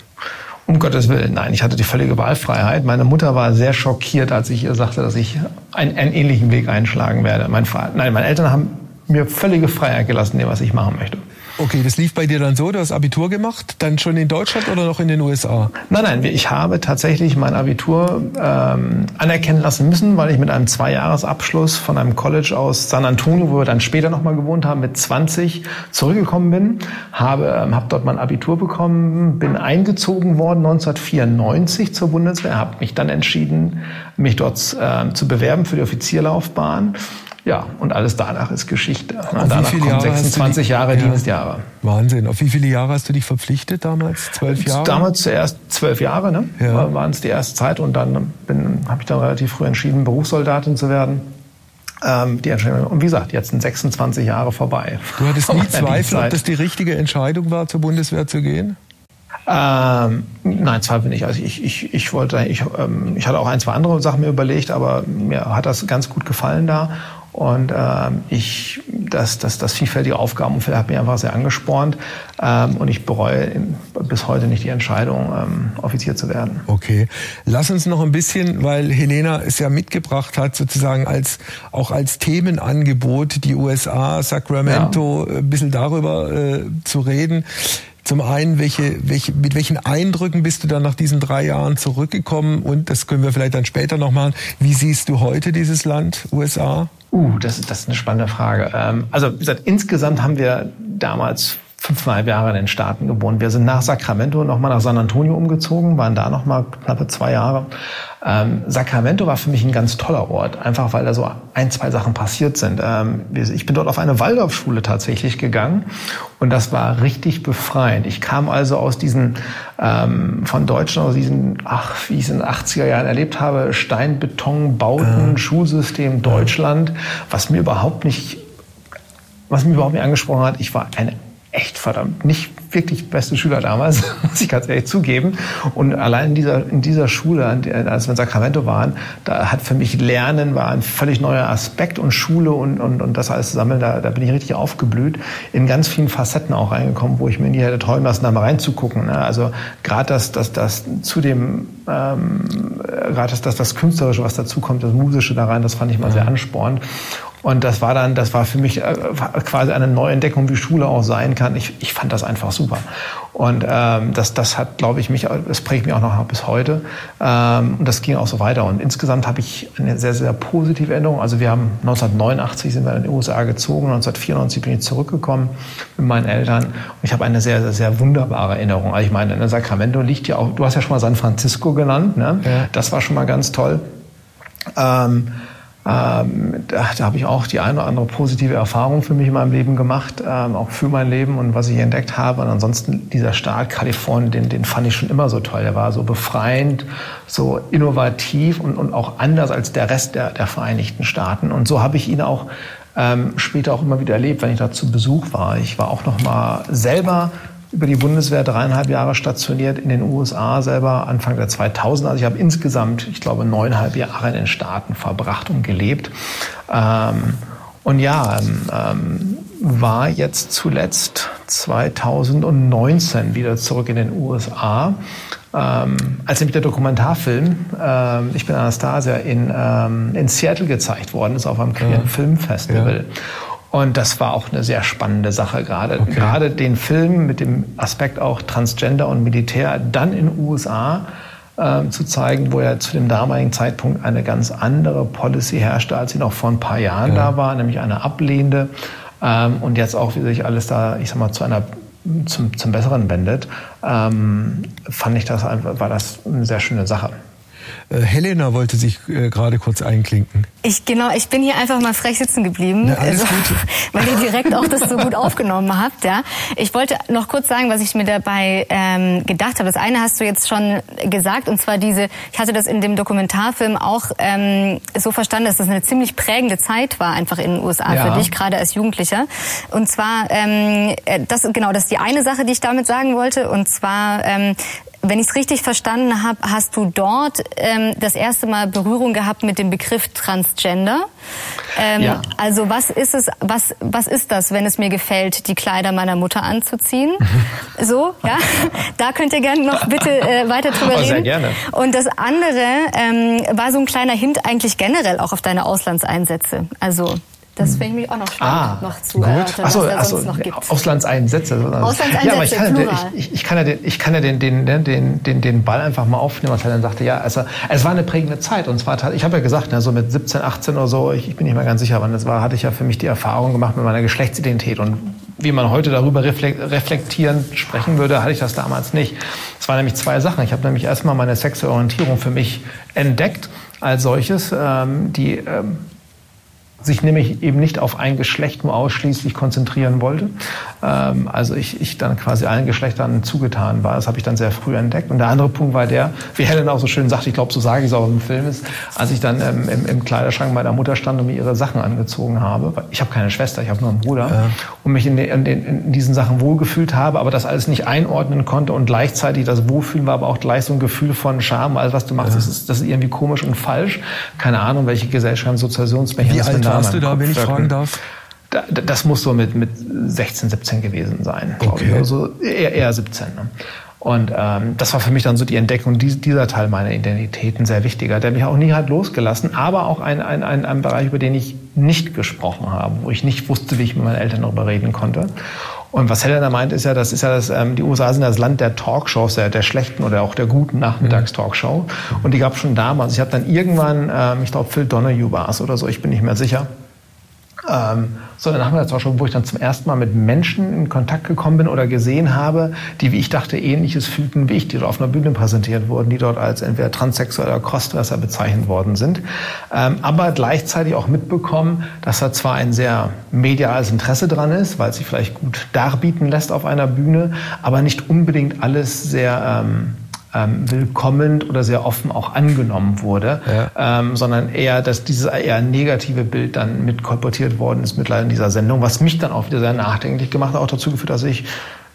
Um Gottes Willen, nein, ich hatte die völlige Wahlfreiheit. Meine Mutter war sehr schockiert, als ich ihr sagte, dass ich einen, einen ähnlichen Weg einschlagen werde. Mein Vater, nein, meine Eltern haben mir völlige Freiheit gelassen, dem, was ich machen möchte. Okay, das lief bei dir dann so, du hast Abitur gemacht, dann schon in Deutschland oder noch in den USA? Nein, nein, ich habe tatsächlich mein Abitur ähm, anerkennen lassen müssen, weil ich mit einem Zweijahresabschluss von einem College aus San Antonio, wo wir dann später nochmal gewohnt haben, mit 20 zurückgekommen bin, habe ähm, hab dort mein Abitur bekommen, bin eingezogen worden 1994 zur Bundeswehr, habe mich dann entschieden, mich dort äh, zu bewerben für die Offizierlaufbahn ja, und alles danach ist Geschichte. Auf danach kommen Jahre 26 die, Jahre ja, Dienstjahre. Wahnsinn. Auf wie viele Jahre hast du dich verpflichtet damals? Zwölf Jahre? Damals zuerst zwölf Jahre, ne? Ja. waren es die erste Zeit. Und dann habe ich dann relativ früh entschieden, Berufssoldatin zu werden. Ähm, die Entscheidung. Und wie gesagt, jetzt sind 26 Jahre vorbei. Du hattest nie Zweifel, ob das die richtige Entscheidung war, zur Bundeswehr zu gehen? Ähm, nein, Zweifel nicht. Also ich, ich, ich wollte, ich, ähm, ich hatte auch ein, zwei andere Sachen mir überlegt, aber mir hat das ganz gut gefallen da. Und ähm, ich, das, das, das vielfältige Aufgabenumfeld hat mich einfach sehr angespornt. Ähm, und ich bereue bis heute nicht die Entscheidung, ähm, Offizier zu werden. Okay. Lass uns noch ein bisschen, weil Helena es ja mitgebracht hat, sozusagen als auch als Themenangebot die USA, Sacramento, ja. ein bisschen darüber äh, zu reden. Zum einen, welche, welche, mit welchen Eindrücken bist du dann nach diesen drei Jahren zurückgekommen? Und das können wir vielleicht dann später noch machen. Wie siehst du heute dieses Land, USA? Uh, das, das ist eine spannende Frage. Ähm, also wie gesagt, insgesamt haben wir damals fünfeinhalb Jahre in den Staaten gewohnt. Wir sind nach Sacramento nochmal nach San Antonio umgezogen, waren da nochmal knappe zwei Jahre. Ähm, Sacramento war für mich ein ganz toller Ort, einfach weil da so ein, zwei Sachen passiert sind. Ähm, ich bin dort auf eine Waldorfschule tatsächlich gegangen und das war richtig befreiend. Ich kam also aus diesen, ähm, von Deutschen, aus diesen, ach, wie ich es in den 80er Jahren erlebt habe, Stein, Beton, Bauten, ja. Schulsystem Deutschland, was mir überhaupt nicht was mich überhaupt nicht angesprochen hat, ich war eine echt verdammt nicht wirklich beste Schüler damals, muss ich ganz ehrlich zugeben. Und allein in dieser, in dieser Schule, als wir in Sacramento waren, da hat für mich Lernen war ein völlig neuer Aspekt und Schule und, und, und das alles zusammen, da, da bin ich richtig aufgeblüht, in ganz vielen Facetten auch reingekommen, wo ich mir nie hätte träumen lassen, da mal reinzugucken. Ne? Also gerade das, das, das zu dem, ähm, gerade das, das, das Künstlerische, was dazu kommt, das Musische da rein, das fand ich mal sehr anspornend. Und das war dann, das war für mich äh, quasi eine Neuentdeckung, wie Schule auch sein kann. Ich, ich fand das einfach super. Und ähm, das, das hat, glaube ich, mich, das prägt mich auch noch bis heute. Ähm, und das ging auch so weiter. Und insgesamt habe ich eine sehr, sehr positive Änderung. Also wir haben 1989 sind wir in den USA gezogen, 1994 bin ich zurückgekommen mit meinen Eltern. Und ich habe eine sehr, sehr, sehr wunderbare Erinnerung. Also ich meine, in Sacramento liegt ja auch, du hast ja schon mal San Francisco genannt, ne? Ja. Das war schon mal ganz toll. Ähm, ähm, da, da habe ich auch die eine oder andere positive Erfahrung für mich in meinem Leben gemacht, ähm, auch für mein Leben und was ich entdeckt habe. Und ansonsten dieser Staat Kalifornien, den, den fand ich schon immer so toll. Der war so befreiend, so innovativ und, und auch anders als der Rest der, der Vereinigten Staaten. Und so habe ich ihn auch ähm, später auch immer wieder erlebt, wenn ich da zu Besuch war. Ich war auch noch mal selber über die Bundeswehr dreieinhalb Jahre stationiert in den USA selber Anfang der 2000. Also ich habe insgesamt, ich glaube, neuneinhalb Jahre in den Staaten verbracht und gelebt. Ähm, und ja, ähm, ähm war jetzt zuletzt 2019 wieder zurück in den USA, ähm, als nämlich der Dokumentarfilm ähm, Ich bin Anastasia in, ähm, in Seattle gezeigt worden ist auf einem Queer ja. Filmfestival. Ja. Und das war auch eine sehr spannende Sache gerade. Okay. Gerade den Film mit dem Aspekt auch Transgender und Militär dann in den USA äh, zu zeigen, wo ja zu dem damaligen Zeitpunkt eine ganz andere Policy herrschte, als sie noch vor ein paar Jahren ja. da war, nämlich eine ablehnende. Ähm, und jetzt auch, wie sich alles da, ich sag mal, zu einer zum, zum Besseren wendet, ähm, fand ich das einfach, war das eine sehr schöne Sache. Äh, Helena wollte sich äh, gerade kurz einklinken. Ich genau, ich bin hier einfach mal frech sitzen geblieben, Na, also, weil ihr direkt auch das so gut aufgenommen habt. Ja, ich wollte noch kurz sagen, was ich mir dabei ähm, gedacht habe. Das eine hast du jetzt schon gesagt, und zwar diese. Ich hatte das in dem Dokumentarfilm auch ähm, so verstanden, dass das eine ziemlich prägende Zeit war, einfach in den USA ja. für dich, gerade als Jugendlicher. Und zwar ähm, äh, das genau, das ist die eine Sache, die ich damit sagen wollte. Und zwar ähm, wenn ich es richtig verstanden habe, hast du dort ähm, das erste Mal Berührung gehabt mit dem Begriff Transgender. Ähm, ja. Also was ist es, was, was ist das, wenn es mir gefällt, die Kleider meiner Mutter anzuziehen? so, ja. Da könnt ihr gerne noch bitte äh, weiter drüber reden. Sehr gerne. Und das andere ähm, war so ein kleiner Hint eigentlich generell auch auf deine Auslandseinsätze. Also das finde ich mich auch noch spannend, ah, noch zu erörtern, was es sonst noch gibt. Auslandseinsätze. Auslandseinsätze, ja, aber ich kann, ja, ich, ich, kann ja, den, ich kann ja den, den, den, den, den Ball einfach mal aufnehmen, was er dann sagte, ja, also, es war eine prägende Zeit. Und zwar, ich habe ja gesagt, ne, so mit 17, 18 oder so, ich, ich bin nicht mehr ganz sicher, wann das war, hatte ich ja für mich die Erfahrung gemacht mit meiner Geschlechtsidentität. Und wie man heute darüber reflektierend sprechen würde, hatte ich das damals nicht. Es waren nämlich zwei Sachen. Ich habe nämlich erstmal meine sexuelle Orientierung für mich entdeckt als solches, ähm, die ähm, sich nämlich eben nicht auf ein Geschlecht nur ausschließlich konzentrieren wollte. Ähm, also ich, ich dann quasi allen Geschlechtern zugetan war. Das habe ich dann sehr früh entdeckt. Und der andere Punkt war der, wie Helen auch so schön sagt, ich glaube, so sage ich es auch im Film, ist, als ich dann ähm, im, im, Kleiderschrank meiner Mutter stand und mir ihre Sachen angezogen habe. Ich habe keine Schwester, ich habe nur einen Bruder. Ja. Und mich in, den, in, in, diesen Sachen wohlgefühlt habe, aber das alles nicht einordnen konnte und gleichzeitig das Wohlfühlen war aber auch gleich so ein Gefühl von Scham. Alles, was du machst, ja. das, ist, das ist irgendwie komisch und falsch. Keine Ahnung, welche Gesellschaftssozialisationsmechanismen da warst du da, wenn ich fragen darf? Das muss so mit, mit 16, 17 gewesen sein, glaube ich. Also eher, eher 17. Ne? Und ähm, das war für mich dann so die Entdeckung dieser Teil meiner Identität ein sehr wichtiger, der mich auch nie hat losgelassen, aber auch ein, ein, ein, ein Bereich, über den ich nicht gesprochen habe, wo ich nicht wusste, wie ich mit meinen Eltern darüber reden konnte. Und was Helena meint, ist ja, das ist ja das, ähm, die USA sind das Land der Talkshows, der, der schlechten oder auch der guten Nachmittagstalkshow. Und die gab es schon damals. Ich habe dann irgendwann, ähm, ich glaube Phil Donahue war es oder so, ich bin nicht mehr sicher, ähm, sondern Nachmittagstalkshow, wo ich dann zum ersten Mal mit Menschen in Kontakt gekommen bin oder gesehen habe, die, wie ich dachte, ähnliches fühlten wie ich, die dort auf einer Bühne präsentiert wurden, die dort als entweder transsexuell oder Crossdresser bezeichnet worden sind, ähm, aber gleichzeitig auch mitbekommen, dass da zwar ein sehr mediales Interesse dran ist, weil es sich vielleicht gut darbieten lässt auf einer Bühne, aber nicht unbedingt alles sehr ähm, ähm, willkommen oder sehr offen auch angenommen wurde, ja. ähm, sondern eher, dass dieses eher negative Bild dann mit kolportiert worden ist mittlerweile in dieser Sendung, was mich dann auch wieder sehr nachdenklich gemacht hat, auch dazu geführt, dass ich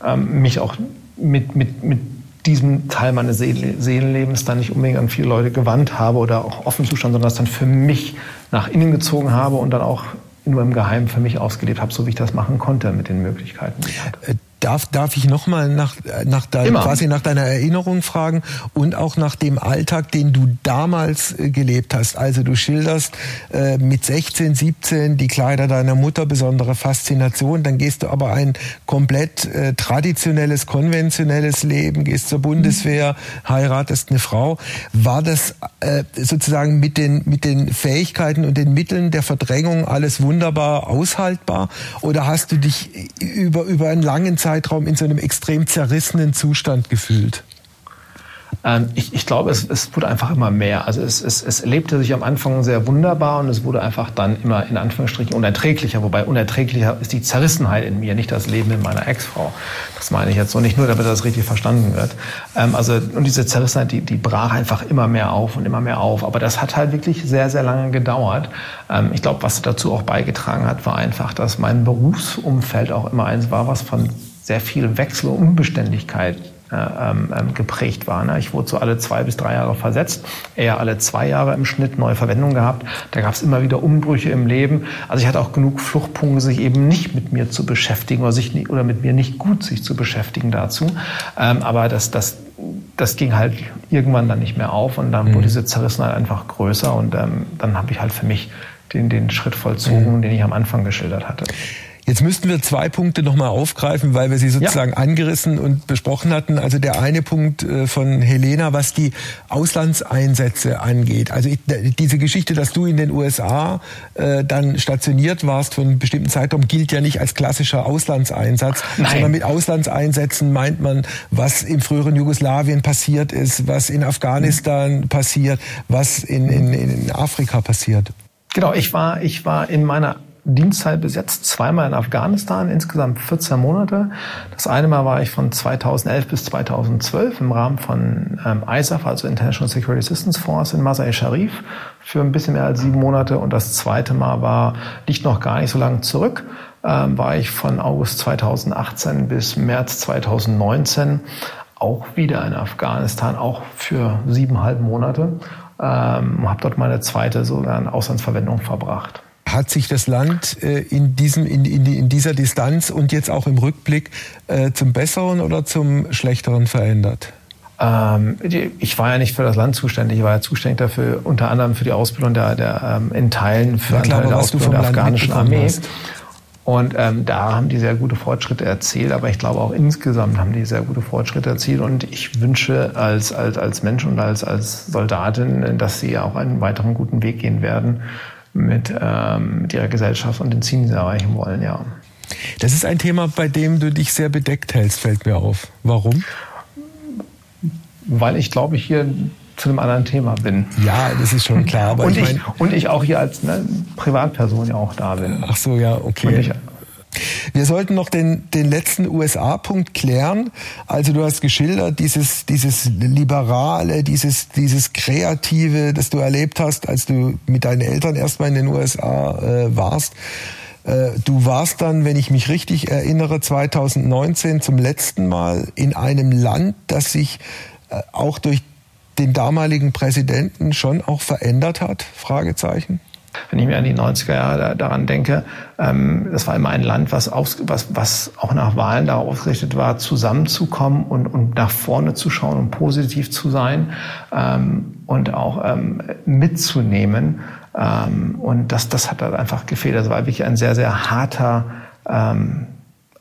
ähm, mich auch mit, mit, mit diesem Teil meines Seelenlebens dann nicht unbedingt an viele Leute gewandt habe oder auch offen zustand, sondern das dann für mich nach innen gezogen habe und dann auch nur im Geheimen für mich ausgelebt habe, so wie ich das machen konnte mit den Möglichkeiten, die ich hatte. Darf, darf ich nochmal nach, nach, dein, quasi nach deiner Erinnerung fragen und auch nach dem Alltag, den du damals äh, gelebt hast? Also du schilderst äh, mit 16, 17 die Kleider deiner Mutter, besondere Faszination, dann gehst du aber ein komplett äh, traditionelles, konventionelles Leben, gehst zur Bundeswehr, heiratest eine Frau. War das äh, sozusagen mit den, mit den Fähigkeiten und den Mitteln der Verdrängung alles wunderbar aushaltbar? Oder hast du dich über, über einen langen Zeitraum in so einem extrem zerrissenen Zustand gefühlt? Ähm, ich, ich, glaube, es, es, wurde einfach immer mehr. Also es, es, es lebte sich am Anfang sehr wunderbar und es wurde einfach dann immer in Anführungsstrichen unerträglicher. Wobei unerträglicher ist die Zerrissenheit in mir, nicht das Leben in meiner Ex-Frau. Das meine ich jetzt so nicht nur, damit das richtig verstanden wird. Ähm, also und diese Zerrissenheit, die, die brach einfach immer mehr auf und immer mehr auf. Aber das hat halt wirklich sehr, sehr lange gedauert. Ähm, ich glaube, was dazu auch beigetragen hat, war einfach, dass mein Berufsumfeld auch immer eins war, was von sehr viel Wechsel und Unbeständigkeit äh, ähm, ähm, geprägt war. Ne? Ich wurde so alle zwei bis drei Jahre versetzt, eher alle zwei Jahre im Schnitt neue Verwendung gehabt. Da gab es immer wieder Umbrüche im Leben. Also ich hatte auch genug Fluchtpunkte, sich eben nicht mit mir zu beschäftigen oder, sich, oder mit mir nicht gut sich zu beschäftigen dazu. Ähm, aber das, das, das ging halt irgendwann dann nicht mehr auf und dann mhm. wurde diese Zerrissenheit einfach größer und ähm, dann habe ich halt für mich den, den Schritt vollzogen, mhm. den ich am Anfang geschildert hatte. Jetzt müssten wir zwei Punkte nochmal aufgreifen, weil wir sie sozusagen ja. angerissen und besprochen hatten. Also der eine Punkt äh, von Helena, was die Auslandseinsätze angeht. Also diese Geschichte, dass du in den USA äh, dann stationiert warst für einen bestimmten Zeitraum, gilt ja nicht als klassischer Auslandseinsatz, Nein. sondern mit Auslandseinsätzen meint man, was im früheren Jugoslawien passiert ist, was in Afghanistan mhm. passiert, was in, in, in Afrika passiert. Genau, ich war, ich war in meiner Dienstzeit besetzt, zweimal in Afghanistan, insgesamt 14 Monate. Das eine Mal war ich von 2011 bis 2012 im Rahmen von ähm, ISAF, also International Security Assistance Force in Masai Sharif für ein bisschen mehr als sieben Monate. Und das zweite Mal war, liegt noch gar nicht so lange zurück, ähm, war ich von August 2018 bis März 2019 auch wieder in Afghanistan, auch für siebeneinhalb Monate. Ähm, habe dort meine zweite sogar Auslandsverwendung verbracht hat sich das Land äh, in, diesem, in, in, in, dieser Distanz und jetzt auch im Rückblick äh, zum Besseren oder zum Schlechteren verändert? Ähm, ich war ja nicht für das Land zuständig, ich war ja zuständig dafür, unter anderem für die Ausbildung der, der ähm, in Teilen für klar, der Ausbildung der afghanischen Armee. Hast. Und ähm, da haben die sehr gute Fortschritte erzielt, aber ich glaube auch insgesamt haben die sehr gute Fortschritte erzielt. Und ich wünsche als, als, als Mensch und als, als Soldatin, dass sie auch einen weiteren guten Weg gehen werden mit, ähm, mit ihrer Gesellschaft und den Zielen, die sie erreichen wollen, ja. Das ist ein Thema, bei dem du dich sehr bedeckt hältst, fällt mir auf. Warum? Weil ich glaube, ich hier zu einem anderen Thema bin. Ja, das ist schon klar. Aber und, ich, mein, und ich auch hier als ne, Privatperson ja auch da bin. Ach so, ja, okay. Wir sollten noch den, den letzten USA-Punkt klären. Also du hast geschildert, dieses, dieses Liberale, dieses, dieses Kreative, das du erlebt hast, als du mit deinen Eltern erstmal in den USA äh, warst. Äh, du warst dann, wenn ich mich richtig erinnere, 2019 zum letzten Mal in einem Land, das sich äh, auch durch den damaligen Präsidenten schon auch verändert hat? Fragezeichen. Wenn ich mir an die 90er Jahre daran denke, ähm, das war immer ein Land, was, aus, was, was auch nach Wahlen darauf ausgerichtet war, zusammenzukommen und, und nach vorne zu schauen und positiv zu sein ähm, und auch ähm, mitzunehmen. Und das, das hat halt einfach gefehlt. Das war wirklich ein sehr, sehr harter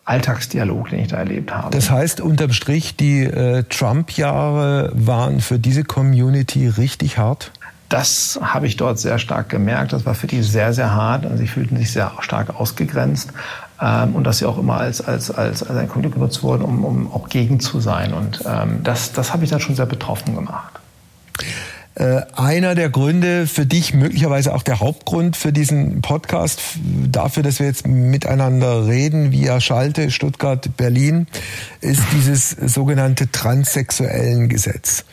Alltagsdialog, den ich da erlebt habe. Das heißt, unterm Strich, die äh, Trump-Jahre waren für diese Community richtig hart? Das habe ich dort sehr stark gemerkt. Das war für die sehr, sehr hart. Also sie fühlten sich sehr stark ausgegrenzt. Ähm, und dass sie auch immer als, als, als, als ein Konflikt genutzt wurden, um, um auch gegen zu sein. Und ähm, das, das habe ich dann schon sehr betroffen gemacht. Äh, einer der Gründe für dich, möglicherweise auch der Hauptgrund für diesen Podcast, dafür, dass wir jetzt miteinander reden via Schalte, Stuttgart, Berlin, ist dieses sogenannte transsexuellen Gesetz.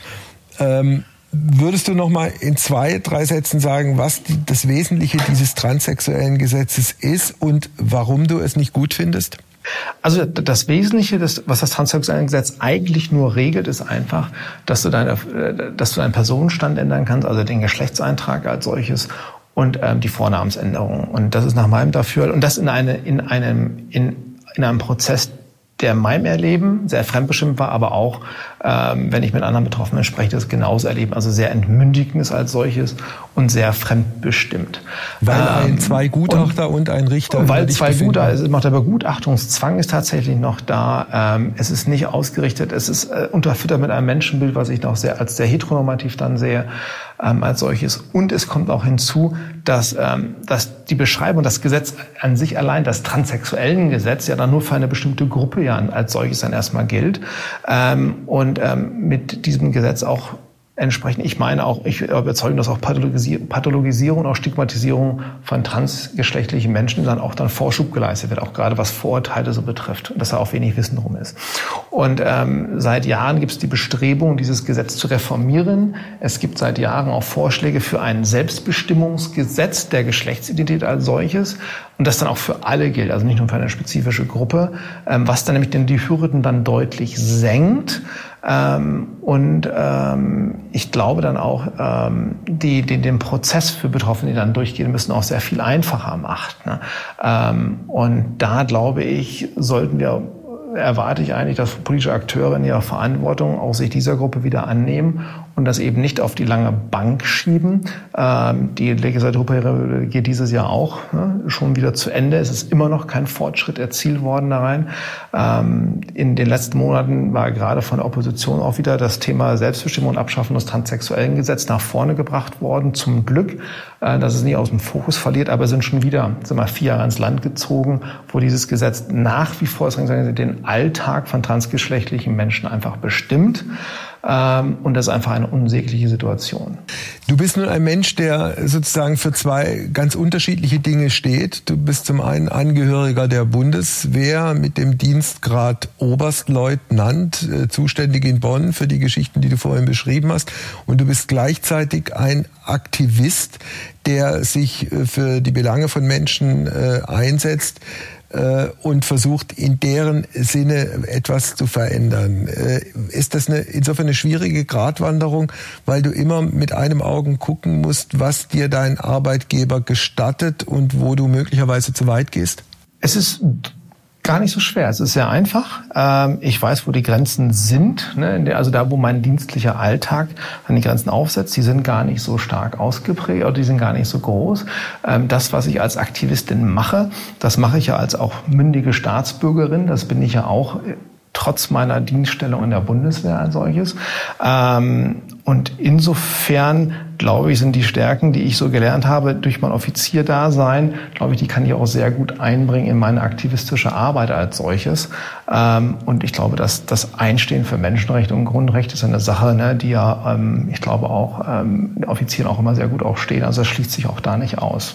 Ähm, würdest du noch mal in zwei, drei Sätzen sagen, was die, das Wesentliche dieses transsexuellen Gesetzes ist und warum du es nicht gut findest? Also das Wesentliche, das, was das transsexuelle Gesetz eigentlich nur regelt, ist einfach, dass du, deine, äh, dass du deinen Personenstand ändern kannst, also den Geschlechtseintrag als solches und ähm, die Vornamensänderung. Und das ist nach meinem Dafür und das in, eine, in einem in, in einem Prozess, der in meinem Erleben sehr fremdbestimmt war, aber auch, ähm, wenn ich mit anderen Betroffenen spreche, das genauso erleben. Also sehr entmündigend ist als solches und sehr fremdbestimmt. Weil ähm, ein zwei Gutachter und, und ein Richter. Weil zwei Gutachter, macht der Begutachtungszwang ist tatsächlich noch da. Ähm, es ist nicht ausgerichtet, es ist äh, unterfüttert mit einem Menschenbild, was ich noch sehr als sehr heteronormativ dann sehe ähm, als solches. Und es kommt auch hinzu, dass, ähm, dass die Beschreibung, das Gesetz an sich allein, das transsexuellen Gesetz, ja dann nur für eine bestimmte Gruppe ja als solches dann erstmal gilt. Ähm, und ähm, mit diesem Gesetz auch entsprechend, ich meine auch, ich überzeuge, dass auch Pathologisierung, auch Stigmatisierung von transgeschlechtlichen Menschen dann auch dann Vorschub geleistet wird, auch gerade was Vorurteile so betrifft, dass da auch wenig Wissen drum ist. Und ähm, seit Jahren gibt es die Bestrebung, dieses Gesetz zu reformieren. Es gibt seit Jahren auch Vorschläge für ein Selbstbestimmungsgesetz der Geschlechtsidentität als solches und das dann auch für alle gilt, also nicht nur für eine spezifische Gruppe, ähm, was dann nämlich den die Hürden dann deutlich senkt ähm, und ähm, ich glaube dann auch, ähm, die, die den Prozess für Betroffene, die dann durchgehen müssen, auch sehr viel einfacher macht. Ne? Ähm, und da glaube ich, sollten wir erwarte ich eigentlich, dass politische Akteure in ihrer Verantwortung auch sich dieser Gruppe wieder annehmen und das eben nicht auf die lange Bank schieben. Ähm, die Legislaturperiode geht dieses Jahr auch ne, schon wieder zu Ende. Es ist immer noch kein Fortschritt erzielt worden da rein. Ähm, in den letzten Monaten war gerade von der Opposition auch wieder das Thema Selbstbestimmung und Abschaffung des transsexuellen Gesetzes nach vorne gebracht worden. Zum Glück, äh, dass es nicht aus dem Fokus verliert, aber sind schon wieder sind wir vier Jahre ins Land gezogen, wo dieses Gesetz nach wie vor den Alltag von transgeschlechtlichen Menschen einfach bestimmt. Ähm, und das ist einfach eine unsägliche Situation. Du bist nun ein Mensch, der sozusagen für zwei ganz unterschiedliche Dinge steht. Du bist zum einen Angehöriger der Bundeswehr mit dem Dienstgrad Oberstleutnant, äh, zuständig in Bonn für die Geschichten, die du vorhin beschrieben hast. Und du bist gleichzeitig ein Aktivist, der sich äh, für die Belange von Menschen äh, einsetzt äh, und versucht in deren Sinne etwas zu verändern. Äh, ist das eine, insofern eine schwierige Gratwanderung, weil du immer mit einem Augen gucken musst, was dir dein Arbeitgeber gestattet und wo du möglicherweise zu weit gehst? Es ist Gar nicht so schwer. Es ist sehr einfach. Ähm, ich weiß, wo die Grenzen sind. Ne? Also da, wo mein dienstlicher Alltag an die Grenzen aufsetzt, die sind gar nicht so stark ausgeprägt oder die sind gar nicht so groß. Ähm, das, was ich als Aktivistin mache, das mache ich ja als auch mündige Staatsbürgerin. Das bin ich ja auch äh, trotz meiner Dienststellung in der Bundeswehr als solches. Ähm, und insofern, glaube ich, sind die Stärken, die ich so gelernt habe durch mein Offizierdasein, glaube ich, die kann ich auch sehr gut einbringen in meine aktivistische Arbeit als solches. Ähm, und ich glaube, dass das Einstehen für Menschenrechte und Grundrechte ist eine Sache, ne, die ja, ähm, ich glaube, auch Offizieren auch immer sehr gut auch stehen. Also das schließt sich auch da nicht aus.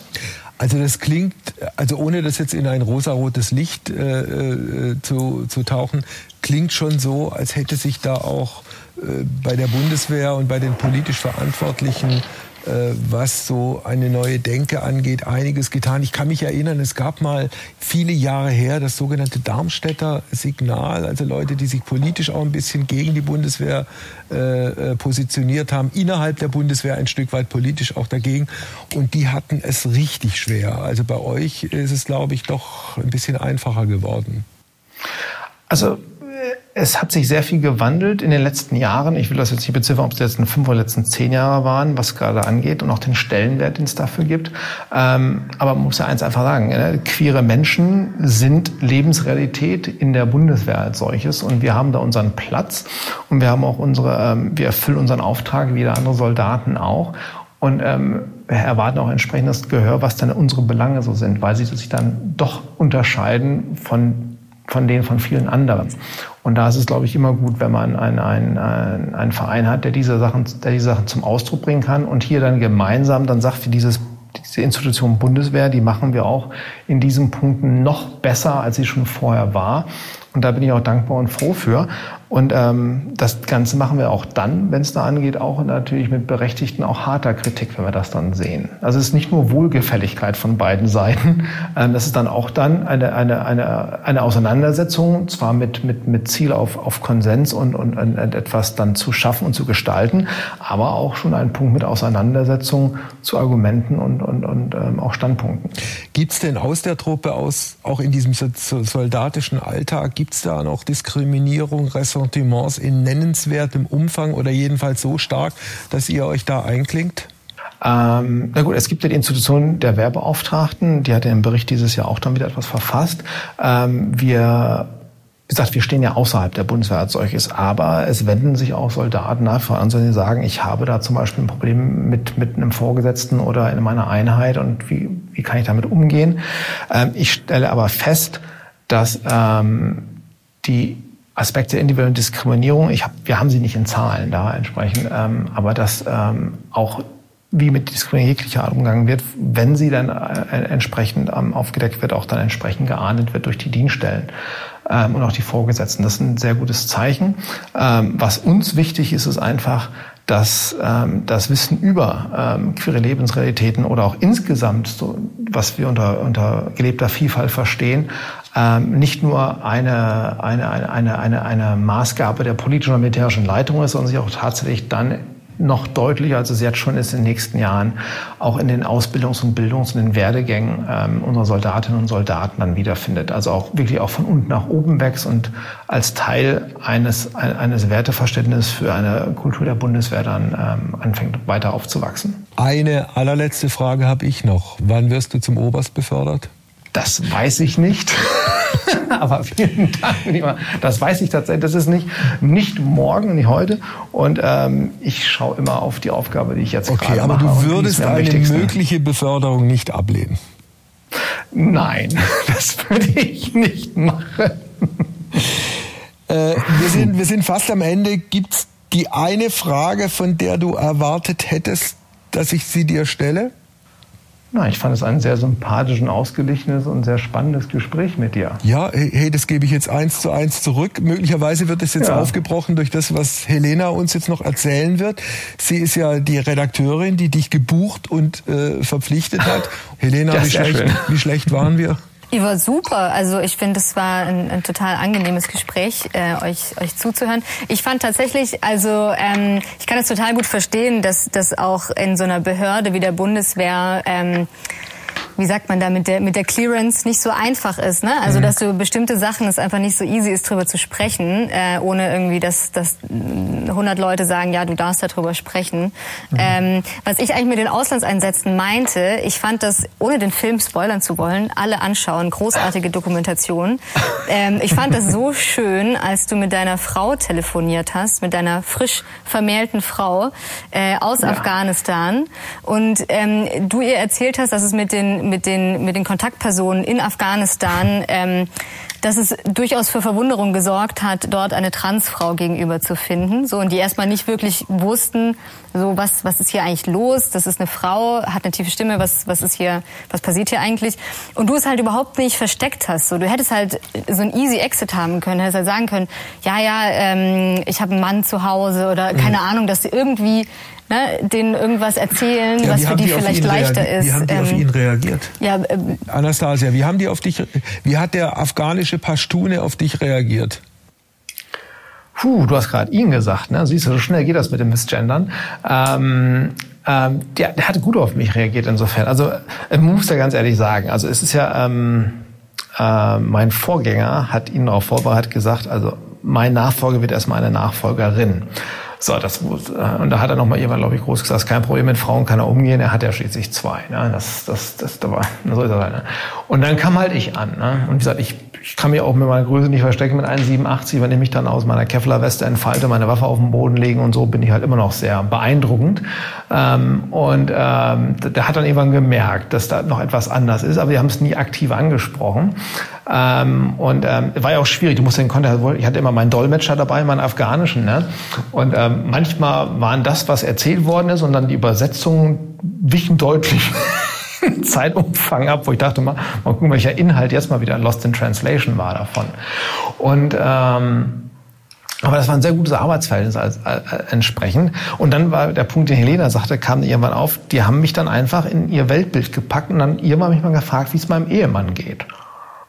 Also das klingt, also ohne das jetzt in ein rosarotes Licht äh, äh, zu, zu tauchen, klingt schon so, als hätte sich da auch äh, bei der Bundeswehr und bei den politisch Verantwortlichen was so eine neue Denke angeht, einiges getan. Ich kann mich erinnern, es gab mal viele Jahre her das sogenannte Darmstädter Signal, also Leute, die sich politisch auch ein bisschen gegen die Bundeswehr äh, äh, positioniert haben, innerhalb der Bundeswehr ein Stück weit politisch auch dagegen. Und die hatten es richtig schwer. Also bei euch ist es, glaube ich, doch ein bisschen einfacher geworden. Also es hat sich sehr viel gewandelt in den letzten Jahren. Ich will das jetzt nicht beziffern, ob es die letzten fünf oder letzten zehn Jahre waren, was gerade angeht und auch den Stellenwert, den es dafür gibt. Ähm, aber man muss ja eins einfach sagen, ne? queere Menschen sind Lebensrealität in der Bundeswehr als solches und wir haben da unseren Platz und wir haben auch unsere, ähm, wir erfüllen unseren Auftrag wie andere Soldaten auch. Und ähm, erwarten auch entsprechendes Gehör, was dann unsere Belange so sind, weil sie sich dann doch unterscheiden von von denen von vielen anderen. Und da ist es, glaube ich, immer gut, wenn man einen, einen, einen Verein hat, der diese, Sachen, der diese Sachen zum Ausdruck bringen kann und hier dann gemeinsam dann sagt, wie dieses diese Institution Bundeswehr, die machen wir auch in diesen Punkten noch besser, als sie schon vorher war. Und da bin ich auch dankbar und froh für. Und ähm, das Ganze machen wir auch dann, wenn es da angeht, auch natürlich mit berechtigten, auch harter Kritik, wenn wir das dann sehen. Also es ist nicht nur Wohlgefälligkeit von beiden Seiten, ähm, das ist dann auch dann eine, eine, eine, eine Auseinandersetzung, zwar mit, mit, mit Ziel auf, auf Konsens und, und, und etwas dann zu schaffen und zu gestalten, aber auch schon ein Punkt mit Auseinandersetzung zu Argumenten und, und, und ähm, auch Standpunkten. Gibt es denn aus der Truppe, aus, auch in diesem soldatischen Alltag, gibt es da noch Diskriminierung, Ressentiments in nennenswertem Umfang oder jedenfalls so stark, dass ihr euch da einklingt? Ähm, na gut, es gibt ja die Institution der Wehrbeauftragten, die hat ja im Bericht dieses Jahr auch dann wieder etwas verfasst. Ähm, wir wie gesagt, wir stehen ja außerhalb der Bundeswehr als solches, aber es wenden sich auch Soldaten nach an, die sagen, ich habe da zum Beispiel ein Problem mit, mit einem Vorgesetzten oder in meiner Einheit und wie, wie kann ich damit umgehen? Ähm, ich stelle aber fest, dass ähm, die Aspekte der individuellen Diskriminierung, ich hab, wir haben sie nicht in Zahlen da entsprechend, ähm, aber dass ähm, auch wie mit Diskriminierung jeglicher Art umgegangen wird, wenn sie dann äh, entsprechend ähm, aufgedeckt wird, auch dann entsprechend geahndet wird durch die Dienststellen ähm, und auch die Vorgesetzten. Das ist ein sehr gutes Zeichen. Ähm, was uns wichtig ist, ist einfach, dass ähm, das Wissen über ähm, queere Lebensrealitäten oder auch insgesamt, so, was wir unter, unter gelebter Vielfalt verstehen, ähm, nicht nur eine, eine, eine, eine, eine Maßgabe der politischen und militärischen Leitung ist, sondern sich auch tatsächlich dann noch deutlicher, als es jetzt schon ist in den nächsten Jahren, auch in den Ausbildungs- und Bildungs- und den Werdegängen ähm, unserer Soldatinnen und Soldaten dann wiederfindet. Also auch wirklich auch von unten nach oben wächst und als Teil eines, eines Werteverständnisses für eine Kultur der Bundeswehr dann ähm, anfängt weiter aufzuwachsen. Eine allerletzte Frage habe ich noch. Wann wirst du zum Oberst befördert? Das weiß ich nicht. Aber vielen Dank, lieber. Das weiß ich tatsächlich. Das ist nicht, nicht morgen, nicht heute. Und ähm, ich schaue immer auf die Aufgabe, die ich jetzt okay, gerade mache. Okay, aber du würdest eine mögliche Beförderung nicht ablehnen? Nein, das würde ich nicht machen. Äh, wir, sind, wir sind fast am Ende. Gibt es die eine Frage, von der du erwartet hättest, dass ich sie dir stelle? Na, ich fand es ein sehr sympathisches, ausgeglichenes und sehr spannendes Gespräch mit dir. Ja, hey, das gebe ich jetzt eins zu eins zurück. Möglicherweise wird es jetzt ja. aufgebrochen durch das, was Helena uns jetzt noch erzählen wird. Sie ist ja die Redakteurin, die dich gebucht und äh, verpflichtet hat. Helena, wie schlecht, wie schlecht waren wir? Ihr war super. Also ich finde, es war ein, ein, total angenehmes Gespräch, äh, euch, euch zuzuhören. Ich fand tatsächlich, also ähm, ich kann es total gut verstehen, dass, dass auch in so einer Behörde wie der Bundeswehr ähm, wie sagt man da, mit der, mit der Clearance nicht so einfach ist. Ne? Also, mhm. dass du bestimmte Sachen es einfach nicht so easy ist, drüber zu sprechen, äh, ohne irgendwie, dass, dass 100 Leute sagen, ja, du darfst darüber sprechen. Mhm. Ähm, was ich eigentlich mit den Auslandseinsätzen meinte, ich fand das, ohne den Film spoilern zu wollen, alle anschauen, großartige Dokumentation. Ähm, ich fand das so schön, als du mit deiner Frau telefoniert hast, mit deiner frisch vermählten Frau äh, aus ja. Afghanistan und ähm, du ihr erzählt hast, dass es mit den mit den, mit den Kontaktpersonen in Afghanistan, ähm, dass es durchaus für Verwunderung gesorgt hat, dort eine Transfrau gegenüber zu finden. So, und die erstmal nicht wirklich wussten, so, was, was ist hier eigentlich los? Das ist eine Frau, hat eine tiefe Stimme, was, was ist hier, was passiert hier eigentlich? Und du es halt überhaupt nicht versteckt hast. So, du hättest halt so ein easy Exit haben können, hättest halt sagen können, ja, ja, ähm, ich habe einen Mann zu Hause oder keine mhm. Ahnung, dass sie irgendwie ne, denen irgendwas erzählen, ja, was für die, die vielleicht leichter ist. Wie haben die ähm, auf ihn reagiert? Ja, ähm, Anastasia, wie haben die auf dich, wie hat der afghanische Pashtune auf dich reagiert? Puh, du hast gerade ihn gesagt, ne? Siehst du, so schnell geht das mit dem Missgendern. Ähm, ähm, der, der hatte gut auf mich reagiert insofern. Also, ich muss ja ganz ehrlich sagen, also es ist ja, ähm, äh, mein Vorgänger hat ihn darauf vorbereitet gesagt, also mein Nachfolger wird erstmal eine Nachfolgerin. So, das äh, und da hat er noch mal jemand, glaube ich, groß gesagt, kein Problem mit Frauen kann er umgehen. Er hat ja schließlich zwei. Ne? Das, das, das, da war, so ist er halt. Ne? Und dann kam halt ich an. Ne? Und wie gesagt, ich, ich kann mich auch mit meiner Größe nicht verstecken mit 1,87. Wenn ich mich dann aus meiner Kevlar-Weste entfalte, meine Waffe auf den Boden legen und so, bin ich halt immer noch sehr beeindruckend. Ähm, und ähm, der hat dann irgendwann gemerkt, dass da noch etwas anders ist, aber wir haben es nie aktiv angesprochen. Ähm, und ähm, war ja auch schwierig. Du musst den Kontakt, ich hatte immer meinen Dolmetscher dabei, meinen afghanischen. Ne? Und ähm, manchmal waren das, was erzählt worden ist, und dann die Übersetzungen wichen deutlich. Zeitumfang ab, wo ich dachte, mal, mal gucken, welcher Inhalt jetzt mal wieder Lost in Translation war davon. Und ähm, aber das war ein sehr gutes Arbeitsverhältnis als, als, als, entsprechend. Und dann war der Punkt, den Helena sagte, kam irgendwann auf, die haben mich dann einfach in ihr Weltbild gepackt und dann irgendwann mich mal gefragt, wie es meinem Ehemann geht.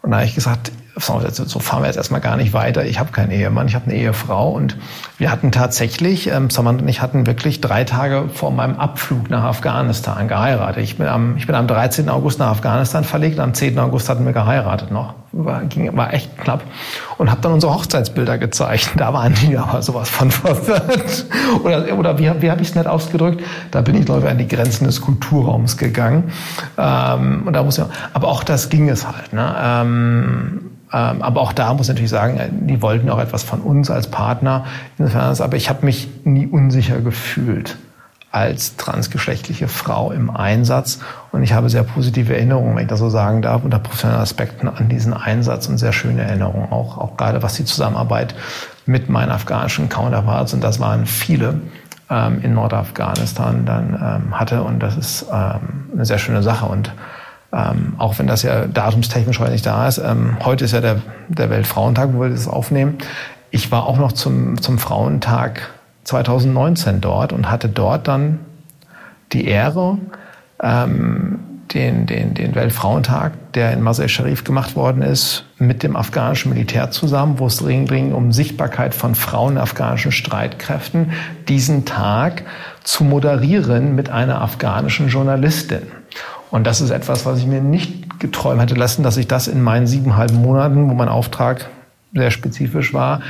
Und da habe ich gesagt, so fahren wir jetzt erstmal gar nicht weiter. Ich habe keinen Ehemann, ich habe eine Ehefrau. Und wir hatten tatsächlich, ähm, Samantha und ich hatten wirklich drei Tage vor meinem Abflug nach Afghanistan geheiratet. Ich bin am, ich bin am 13. August nach Afghanistan verlegt, am 10. August hatten wir geheiratet noch. War, ging, war echt knapp. Und habe dann unsere Hochzeitsbilder gezeigt. Da waren die aber sowas von verwirrt. Oder, oder wie, wie habe ich es nett ausgedrückt? Da bin ich, glaube ich, an die Grenzen des Kulturraums gegangen. Ähm, und da muss ja, aber auch das ging es halt. Ne? Ähm, aber auch da muss ich natürlich sagen, äh, die wollten auch etwas von uns als Partner. aber ich habe mich nie unsicher gefühlt als transgeschlechtliche Frau im Einsatz. Und ich habe sehr positive Erinnerungen, wenn ich das so sagen darf, unter professionellen Aspekten an diesen Einsatz und sehr schöne Erinnerungen auch, auch gerade was die Zusammenarbeit mit meinen afghanischen Counterparts, und das waren viele, ähm, in Nordafghanistan dann ähm, hatte. Und das ist ähm, eine sehr schöne Sache. Und ähm, auch wenn das ja datumstechnisch heute nicht da ist. Ähm, heute ist ja der, der Weltfrauentag, wo wir das aufnehmen. Ich war auch noch zum, zum Frauentag 2019 dort und hatte dort dann die Ehre, ähm, den, den, den Weltfrauentag, der in Masai Sharif gemacht worden ist, mit dem afghanischen Militär zusammen, wo es dringend um Sichtbarkeit von Frauen in afghanischen Streitkräften, diesen Tag zu moderieren mit einer afghanischen Journalistin. Und das ist etwas, was ich mir nicht geträumt hätte lassen, dass ich das in meinen siebeneinhalb Monaten, wo mein Auftrag sehr spezifisch war,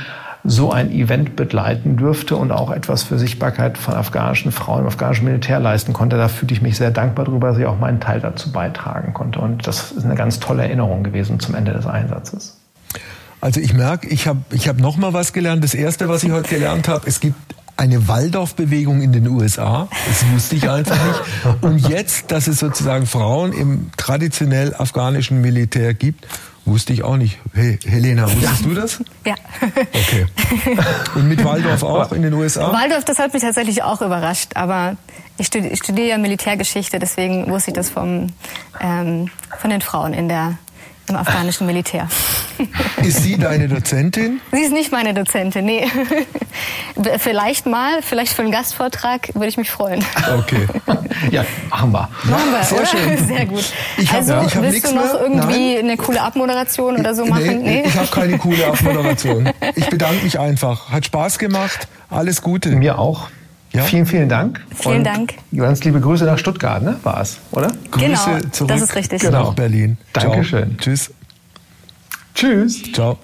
so ein Event begleiten dürfte und auch etwas für Sichtbarkeit von afghanischen Frauen im afghanischen Militär leisten konnte. Da fühlte ich mich sehr dankbar darüber, dass ich auch meinen Teil dazu beitragen konnte. Und das ist eine ganz tolle Erinnerung gewesen zum Ende des Einsatzes. Also ich merke, ich habe ich hab noch mal was gelernt. Das erste, was ich heute gelernt habe, es gibt eine Waldorfbewegung in den USA. Das wusste ich einfach nicht. Und jetzt, dass es sozusagen Frauen im traditionell afghanischen Militär gibt, wusste ich auch nicht. Hey, Helena, wusstest ja. du das? Ja. Okay. Und mit Waldorf auch in den USA? Waldorf, das hat mich tatsächlich auch überrascht. Aber ich studiere ja Militärgeschichte, deswegen wusste ich das vom, ähm, von den Frauen in der im afghanischen Militär. Ist sie deine Dozentin? Sie ist nicht meine Dozentin, nee. Vielleicht mal, vielleicht für einen Gastvortrag würde ich mich freuen. Okay. Ja, machen wir. Machen wir, Sehr? Schön. Sehr gut. Ich hab, also, ja, ich willst du noch mehr? irgendwie Nein. eine coole Abmoderation oder so machen? Nee, nee? ich habe keine coole Abmoderation. Ich bedanke mich einfach. Hat Spaß gemacht. Alles Gute. Mir auch. Ja? Vielen, vielen Dank. Vielen Und Dank. Ganz liebe Grüße nach Stuttgart, ne? War es, oder? Genau, Grüße zurück das ist richtig. Genau. nach Berlin. Dankeschön. Ciao. Tschüss. Tschüss. Ciao.